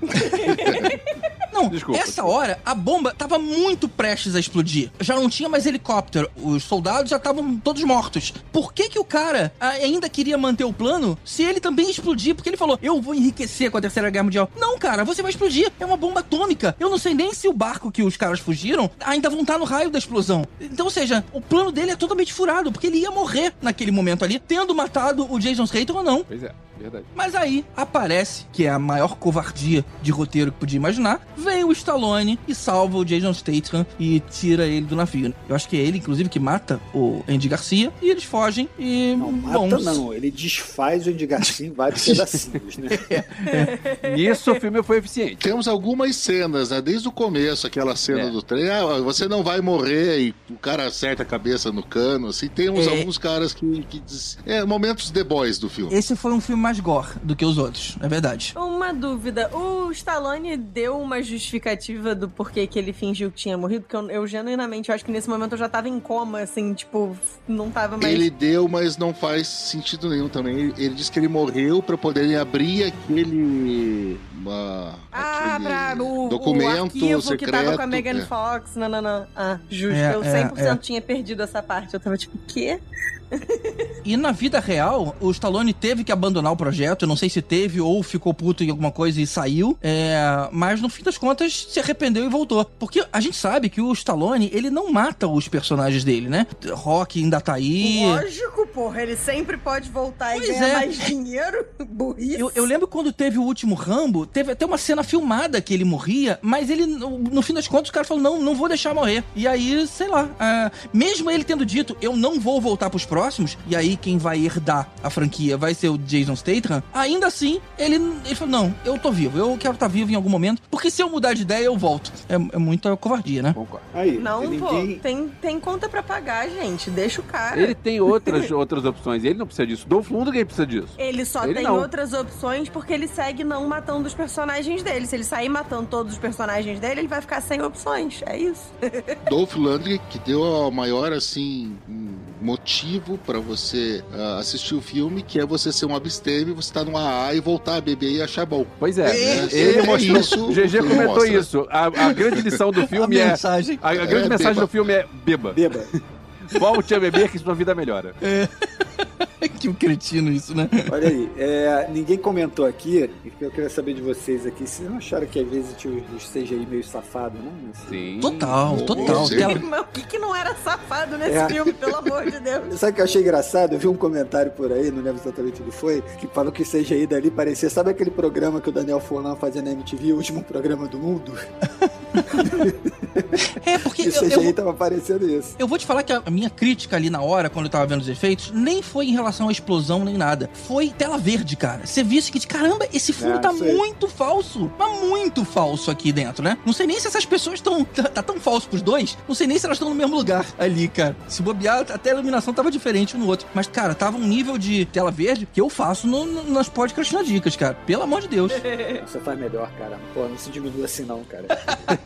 E: Não,
G: Desculpa.
E: essa hora a bomba tava muito prestes a explodir. Já não tinha mais helicóptero. Os soldados já estavam todos mortos. Por que que o cara ainda queria manter o plano se ele também explodir? Porque ele falou, eu vou enriquecer com a Terceira Guerra Mundial. Não, cara, você vai explodir. É uma bomba atômica. Eu não sei nem se o barco que os caras fugiram ainda vão estar no raio da explosão. Então, ou seja, o plano dele é totalmente furado, porque ele ia morrer naquele momento ali, tendo matado o Jason Statham ou não.
G: Pois é, verdade.
E: Mas aí aparece, que é a maior covardia de roteiro que podia imaginar, vem o Stallone e salva o Jason Statham e tira ele do navio. Eu acho que é ele, inclusive, que mata o Andy Garcia e eles fogem e
I: Não mata,
E: vão-
I: não. Ele desfaz o Andy Garcia em vários pedacinhos, né?
G: Nisso o filme foi eficiente.
H: Temos algumas cenas, né? Desde o começo, aquela cena
G: É.
H: do trem, ah, você não vai morrer e o cara acerta a cabeça no cano, assim. Temos
E: É.
H: alguns caras que, que diz... É, momentos The Boys do filme.
E: Esse foi um filme mais gore do que os outros, é verdade.
F: Uma dúvida, o Stallone deu uma justificativa do porquê que ele fingiu que tinha morrido? Porque eu, eu genuinamente acho que nesse momento eu já tava em coma, assim, tipo, não tava mais.
H: Ele deu, mas não faz sentido nenhum também. Ele, ele disse que ele morreu pra poderem abrir aquele... uma-
F: Ah,
H: aquele
F: pra o,
H: documento
F: o arquivo
H: secreto.
F: que tava com a Megan
H: é.
F: Fox. Não, não, não. Ah, justo.
E: É,
F: eu
E: é,
F: 100%
E: é.
F: tinha perdido essa parte. Eu tava tipo, o quê?
E: E na vida real, o Stallone teve que abandonar o projeto. Eu não sei se teve ou ficou puto em alguma coisa e saiu. É, mas no fim das contas, se arrependeu e voltou. Porque a gente sabe que o Stallone, ele não mata os personagens dele, né? Rock ainda tá aí.
F: Lógico, porra. Ele sempre pode voltar
E: Pois
F: e ganhar
E: é.
F: mais dinheiro. Burrice.
E: Eu, eu lembro quando teve o último Rambo, teve até uma cena filmada que ele morria, mas ele, no, no fim das contas, o cara falou: não, não vou deixar morrer. E aí, sei lá, ah, mesmo ele tendo dito, eu não vou voltar pros próximos, e aí quem vai herdar a franquia vai ser o Jason Statham, ainda assim, ele, ele falou: não, eu tô vivo, eu quero estar vivo em algum momento, porque se eu mudar de ideia, eu volto. É, é muita covardia, né?
G: Concordo.
I: Aí,
F: Não, pô.
I: ninguém...
F: Tem, tem conta pra pagar, gente. Deixa o cara.
G: Ele tem outras, outras opções. Ele não precisa disso. Dolph Lundgren precisa disso.
F: Ele só
G: Ele
F: tem
G: não.
F: outras opções porque ele segue não matando os personagens dele. Se ele sair matando todos os personagens dele, ele vai ficar sem opções. É isso.
H: Dolph Lundgren, que deu a maior, assim, motivo pra você ah, assistir o filme, que é você ser um abstêmio, você tá numa AA e voltar a beber e achar bom.
G: Pois é.
H: É,
G: ele
H: é
G: mostrou.
H: isso
G: o GG comentou
H: mostra.
G: isso. A, a grande lição do filme
E: a
G: é.
E: mensagem.
G: A, a grande
H: É,
G: mensagem
H: beba.
G: do filme é beba.
I: Beba.
G: Volte a beber que sua vida melhora.
E: Que cretino isso, né?
I: Olha aí, é, ninguém comentou aqui, e eu queria saber de vocês aqui, vocês não acharam que às vezes tinha os CGI meio safado, não? Assim,
G: Sim.
E: Total, total. Aquela-
F: o que, que não era safado nesse
I: É.
F: filme, pelo amor de Deus?
I: Sabe o que eu achei engraçado? Eu vi um comentário por aí, não lembro exatamente o que foi, que falou que o CGI dali parecia. Sabe aquele programa que o Daniel Furlan fazia na MTV, o último programa do mundo?
E: É, porque
I: Que o
E: eu- eu-
I: CGI tava parecendo isso.
E: Eu vou te falar que a minha crítica ali na hora, quando eu tava vendo os efeitos, nem foi em relação à explosão nem nada. Foi tela verde, cara. Você viu isso aqui de caramba, esse filme
I: É,
E: tá
I: sei.
E: muito falso. Tá muito falso aqui dentro, né? Não sei nem se essas pessoas estão. Tá, tá tão falso pros dois. Não sei nem se elas estão no mesmo lugar ali, cara. Se bobear, até a iluminação tava diferente um no outro. Mas, cara, tava um nível de tela verde que eu faço no, no, nas podcast na dicas, cara. Pelo amor de Deus.
I: Você faz melhor, cara. Pô, não se diminua assim não, cara.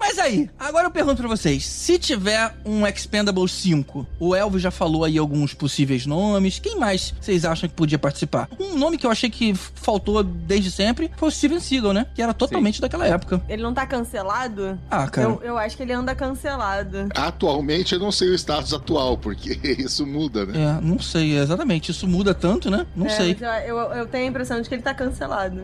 E: Mas aí, agora eu pergunto pra vocês: se tiver um Expendables 5, o Elvis já falou aí alguns possíveis nomes, quem mais vocês acham que podia participar? Um nome que eu achei que faltou desde sempre foi o Steven Seagal, né? Que era totalmente daquela época.
F: Ele não tá cancelado?
E: Ah, cara.
F: Eu, eu acho que ele anda cancelado.
H: Atualmente eu não sei o status atual, porque isso muda, né?
E: É, não sei exatamente. Isso muda tanto, né? Não
F: É,
E: sei.
F: mas Eu, eu, eu tenho a impressão de que ele tá cancelado.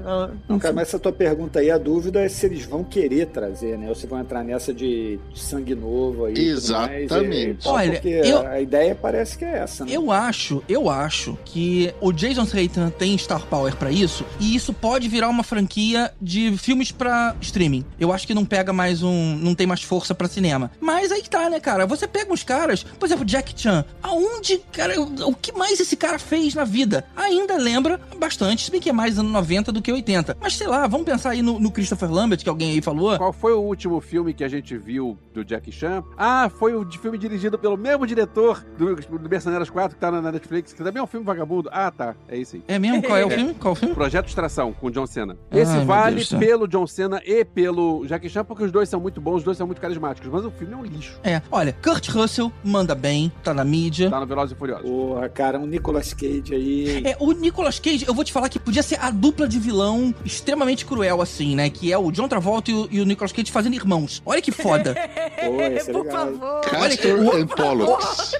I: Não, cara, mas essa tua pergunta aí, a dúvida é se eles vão querer trazer, né? Ou se vão entrar nessa de sangue novo aí. e mais,
H: Exatamente.
I: e-
E: Olha,
I: porque
E: eu-
I: a ideia parece que é essa, né?
E: Eu acho, eu acho que o Jason Statham tem star power pra isso e isso pode virar uma franquia de filmes pra streaming. Eu acho que não pega mais um, não tem mais força pra cinema. Mas aí que tá, né, cara? Você pega uns caras, por exemplo, Jack Chan. Aonde, cara, o o que mais esse cara fez na vida? Ainda lembra bastante, se bem que é mais anos 90 do que 80. Mas sei lá, vamos pensar aí no, no Christopher Lambert que alguém aí falou.
G: Qual foi o último filme filme que a gente viu do Jackie Chan. Ah, foi o de- filme dirigido pelo mesmo diretor do, do Mercenários 4 que tá na na Netflix, que também é um filme vagabundo. Ah, tá. É isso aí.
E: É mesmo? Qual é o filme? Qual é o filme?
G: Projeto Extração, com John Cena.
E: Ai,
G: Esse
E: meu
G: vale pelo John Cena e pelo Jackie Chan, porque os dois são muito bons, os dois são muito carismáticos. Mas o filme é um lixo.
E: É, olha, Kurt Russell manda bem, tá na mídia.
G: Tá no Velozes e Furiosos.
I: Porra, cara, um Nicolas Cage aí.
E: É, o Nicolas Cage, eu vou te falar que podia ser a dupla de vilão extremamente cruel, assim, né? Que é o John Travolta e o, e o Nicolas Cage fazendo irmãos. Olha que foda.
I: Pô, ser
F: Por
I: legal.
F: favor.
H: Castor and Pollux.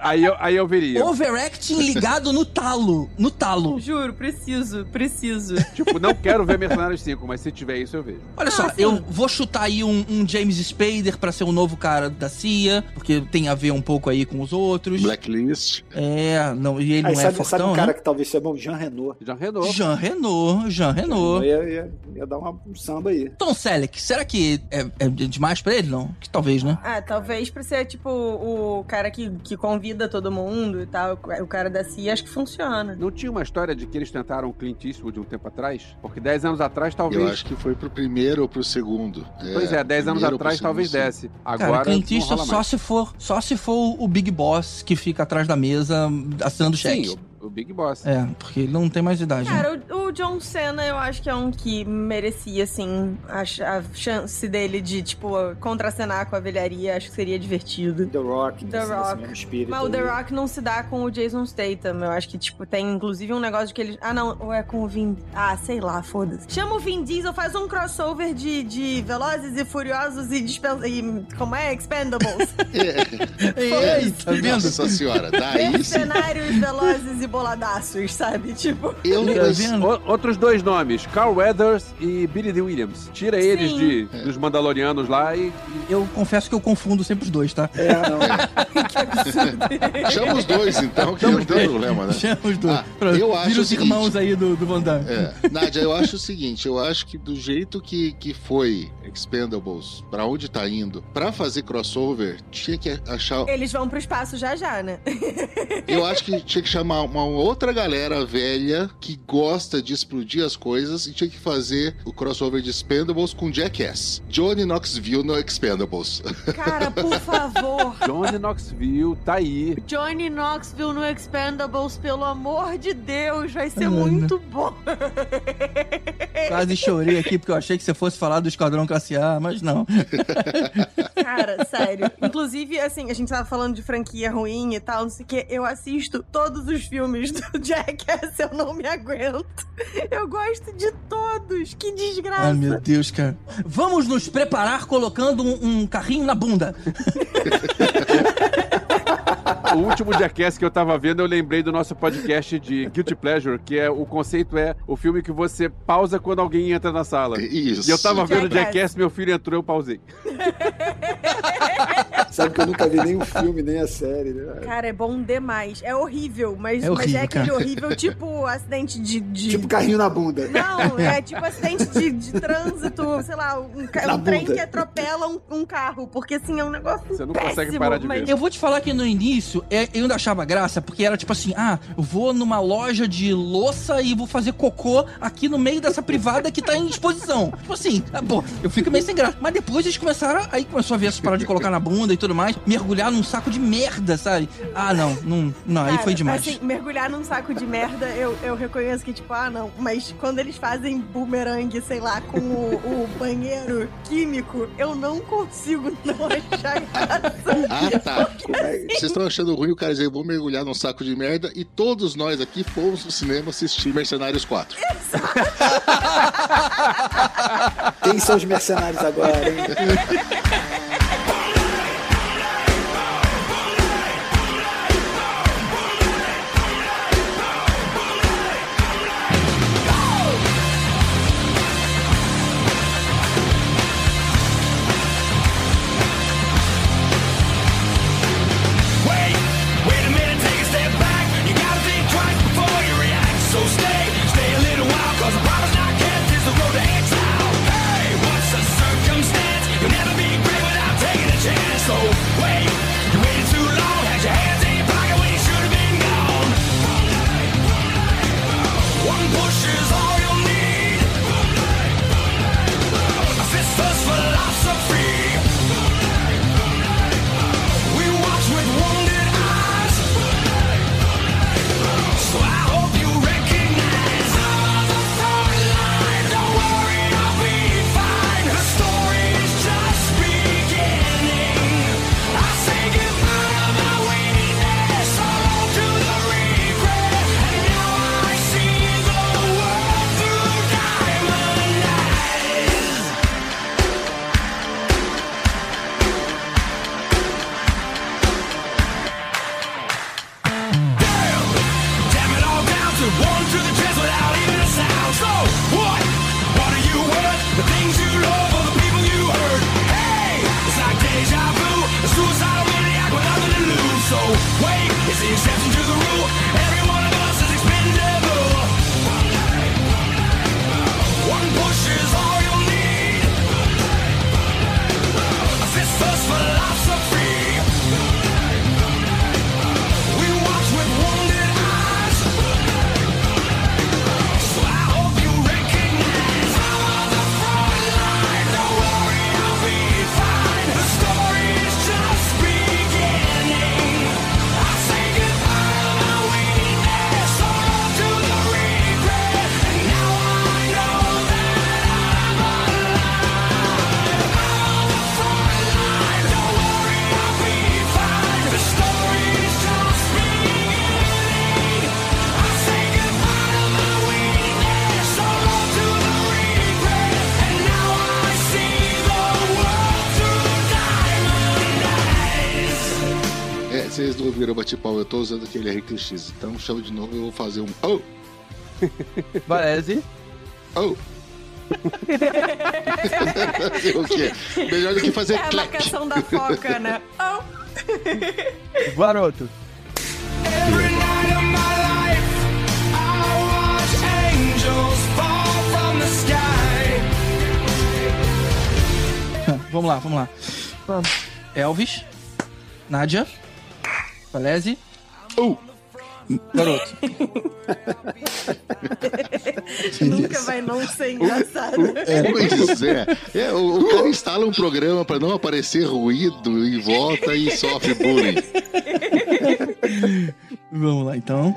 G: Aí eu, aí eu veria.
E: Overacting ligado no talo. No talo.
F: Juro, preciso, preciso.
G: Tipo, não quero ver Mercenários 5, mas se tiver isso eu vejo.
E: Olha só,
F: Ah, sim.
E: eu vou chutar aí um, um James Spader pra ser o novo cara da CIA, porque tem a ver um pouco aí com os outros.
H: Blacklist.
E: É, não, e ele
I: Aí
E: não é
I: sabe, sabe
E: fortão,
I: um cara
E: né?
I: que talvez seja bom? Jean Renault.
G: Já Renault.
E: Jean Renault, Jean Renault.
I: Ia, ia, ia dar uma, um samba aí.
E: Tom Selleck, será que é, é demais pra ele, não? Que talvez, né?
F: Ah, talvez pra ser, tipo, o cara que, que convida todo mundo e tal, o cara da CIA, acho que funciona.
G: Não tinha uma história de que eles tentaram Clint Eastwood um tempo atrás? Porque 10 anos atrás talvez.
H: Eu acho que foi pro primeiro ou pro segundo.
G: Pois é, 10 anos
H: primeiro ou pro
G: atrás talvez
H: sim.
G: desse.
E: Cara,
G: Agora
E: Clint
G: não
E: Eastwood só se for, só se for o Big Boss que fica atrás da mesa assinando cheque.
G: Sim, o, Big Boss.
E: É, porque ele não tem mais idade. né?
F: Cara, o, o John Cena eu acho que é um que merecia, assim, a, a chance dele de, tipo, contracenar com a velharia. Acho que seria divertido.
I: The Rock,
F: The
I: nesse
F: Rock.
I: mesmo espírito
F: Mas o The. Rock não se dá com o Jason Statham. Eu acho que, tipo, tem inclusive um negócio de que ele. Ah, não, ou é com o Vin. Ah, sei lá, foda-se. Chama o Vin Diesel, faz um crossover de, de Velozes e Furiosos e, dispen... e como é? Expendables.
E: Ei, tá vendo?
H: Nossa senhora, daí sim.
F: Mercenários, velozes e boladaços, sabe? Tipo.
H: Eu
E: Tá
H: não
E: vendo?
G: O- outros dois nomes, Carl Weathers e Billy Dee Williams. Tira eles
F: Sim.
G: de, dos Mandalorianos lá e, e-
E: Eu confesso que eu confundo sempre os dois, tá?
I: É, não.
H: Chama os dois, então, que não tem problema, né?
E: Chama os dois.
H: Ah,
E: Pronto,
H: eu acho
E: Vira os
H: seguinte.
E: irmãos aí do, do Van Damme.
H: É. Nádia, eu acho o seguinte, eu acho que do jeito que, que foi Expendables, pra onde tá indo, pra fazer crossover, tinha que achar...
F: Eles vão pro espaço já já, né?
H: Eu acho que tinha que chamar uma outra galera velha que gosta de explodir as coisas e tinha que fazer o crossover de Expendables com Jackass. Johnny Knoxville no Expendables.
F: Cara, por favor.
G: Johnny Knoxville tá aí.
F: Johnny Knoxville no Expendables, pelo amor de Deus, vai ser
E: Ai,
F: muito bom.
E: Quase chorei aqui porque eu achei que você fosse falar do Esquadrão Classe A, mas não.
F: Cara, sério. Inclusive, assim, a gente tava falando de franquia ruim e tal, não sei o que. Eu assisto todos os filmes do Jackass, eu não me aguento. Eu gosto de todos. Que desgraça.
E: Ai, meu Deus, cara. Vamos nos preparar colocando um, um carrinho na bunda.
G: O último Jackass que eu tava vendo, eu lembrei do nosso podcast de Guilty Pleasure, que é o conceito é o filme que você pausa quando alguém entra na sala.
H: Isso.
G: E eu tava vendo
F: Jackass.
G: Jackass, meu filho entrou, eu pausei.
I: Sabe que eu nunca vi nem o filme, nem a série, né?
F: Cara, é bom demais. É horrível, mas
E: É
F: mas
E: horrível,
F: é aquele
E: cara.
F: horrível tipo acidente de. de-
I: Tipo carrinho na bunda.
F: Não, é tipo acidente de, de trânsito, sei lá, um, um trem que atropela um, um carro, porque assim é um negócio
G: Você não
F: péssimo,
G: consegue parar de
F: mas...
G: ver.
E: Eu vou te falar que no início é, eu ainda achava graça, porque era tipo assim: ah, eu vou numa loja de louça e vou fazer cocô aqui no meio dessa privada que tá em exposição. Tipo assim, ah, pô, eu fico meio sem graça. Mas depois eles começaram, aí começou a ver essas paradas de colocar na bunda e tudo mais, mergulhar num saco de merda, sabe? Ah, não, não, não aí
F: Cara,
E: foi demais.
F: Assim, mergulhar num saco de merda, eu, eu reconheço que, tipo, ah, não. Mas quando eles fazem bumerangue, sei lá, com o, o banheiro químico, eu não consigo não achar graça.
H: Ah, tá.
I: é
H: Vocês estão achando ruim o cara dizer, vou mergulhar num saco de merda e todos nós aqui fomos no cinema assistir Mercenários 4.
I: Quem são os mercenários agora, hein?
H: Ouviram bate-pau, eu tô usando aquele RTX. Então chama de novo, eu vou fazer um. Oh!
J: Valese.
H: Oh! O quê? Melhor do que fazer
F: É a
H: clap.
F: marcação da foca, né? Oh.
J: Garoto.
A: Every night of my life, I watch angels fall from the sky.
E: Vamos lá, vamos lá. Elvis. Nádia. Valese.
H: Oh!
E: Garoto.
F: Nunca vai não ser engraçado.
H: Pois é. É, o, o cara instala um programa pra não aparecer ruído em volta e sofre bullying.
E: Vamos lá, então.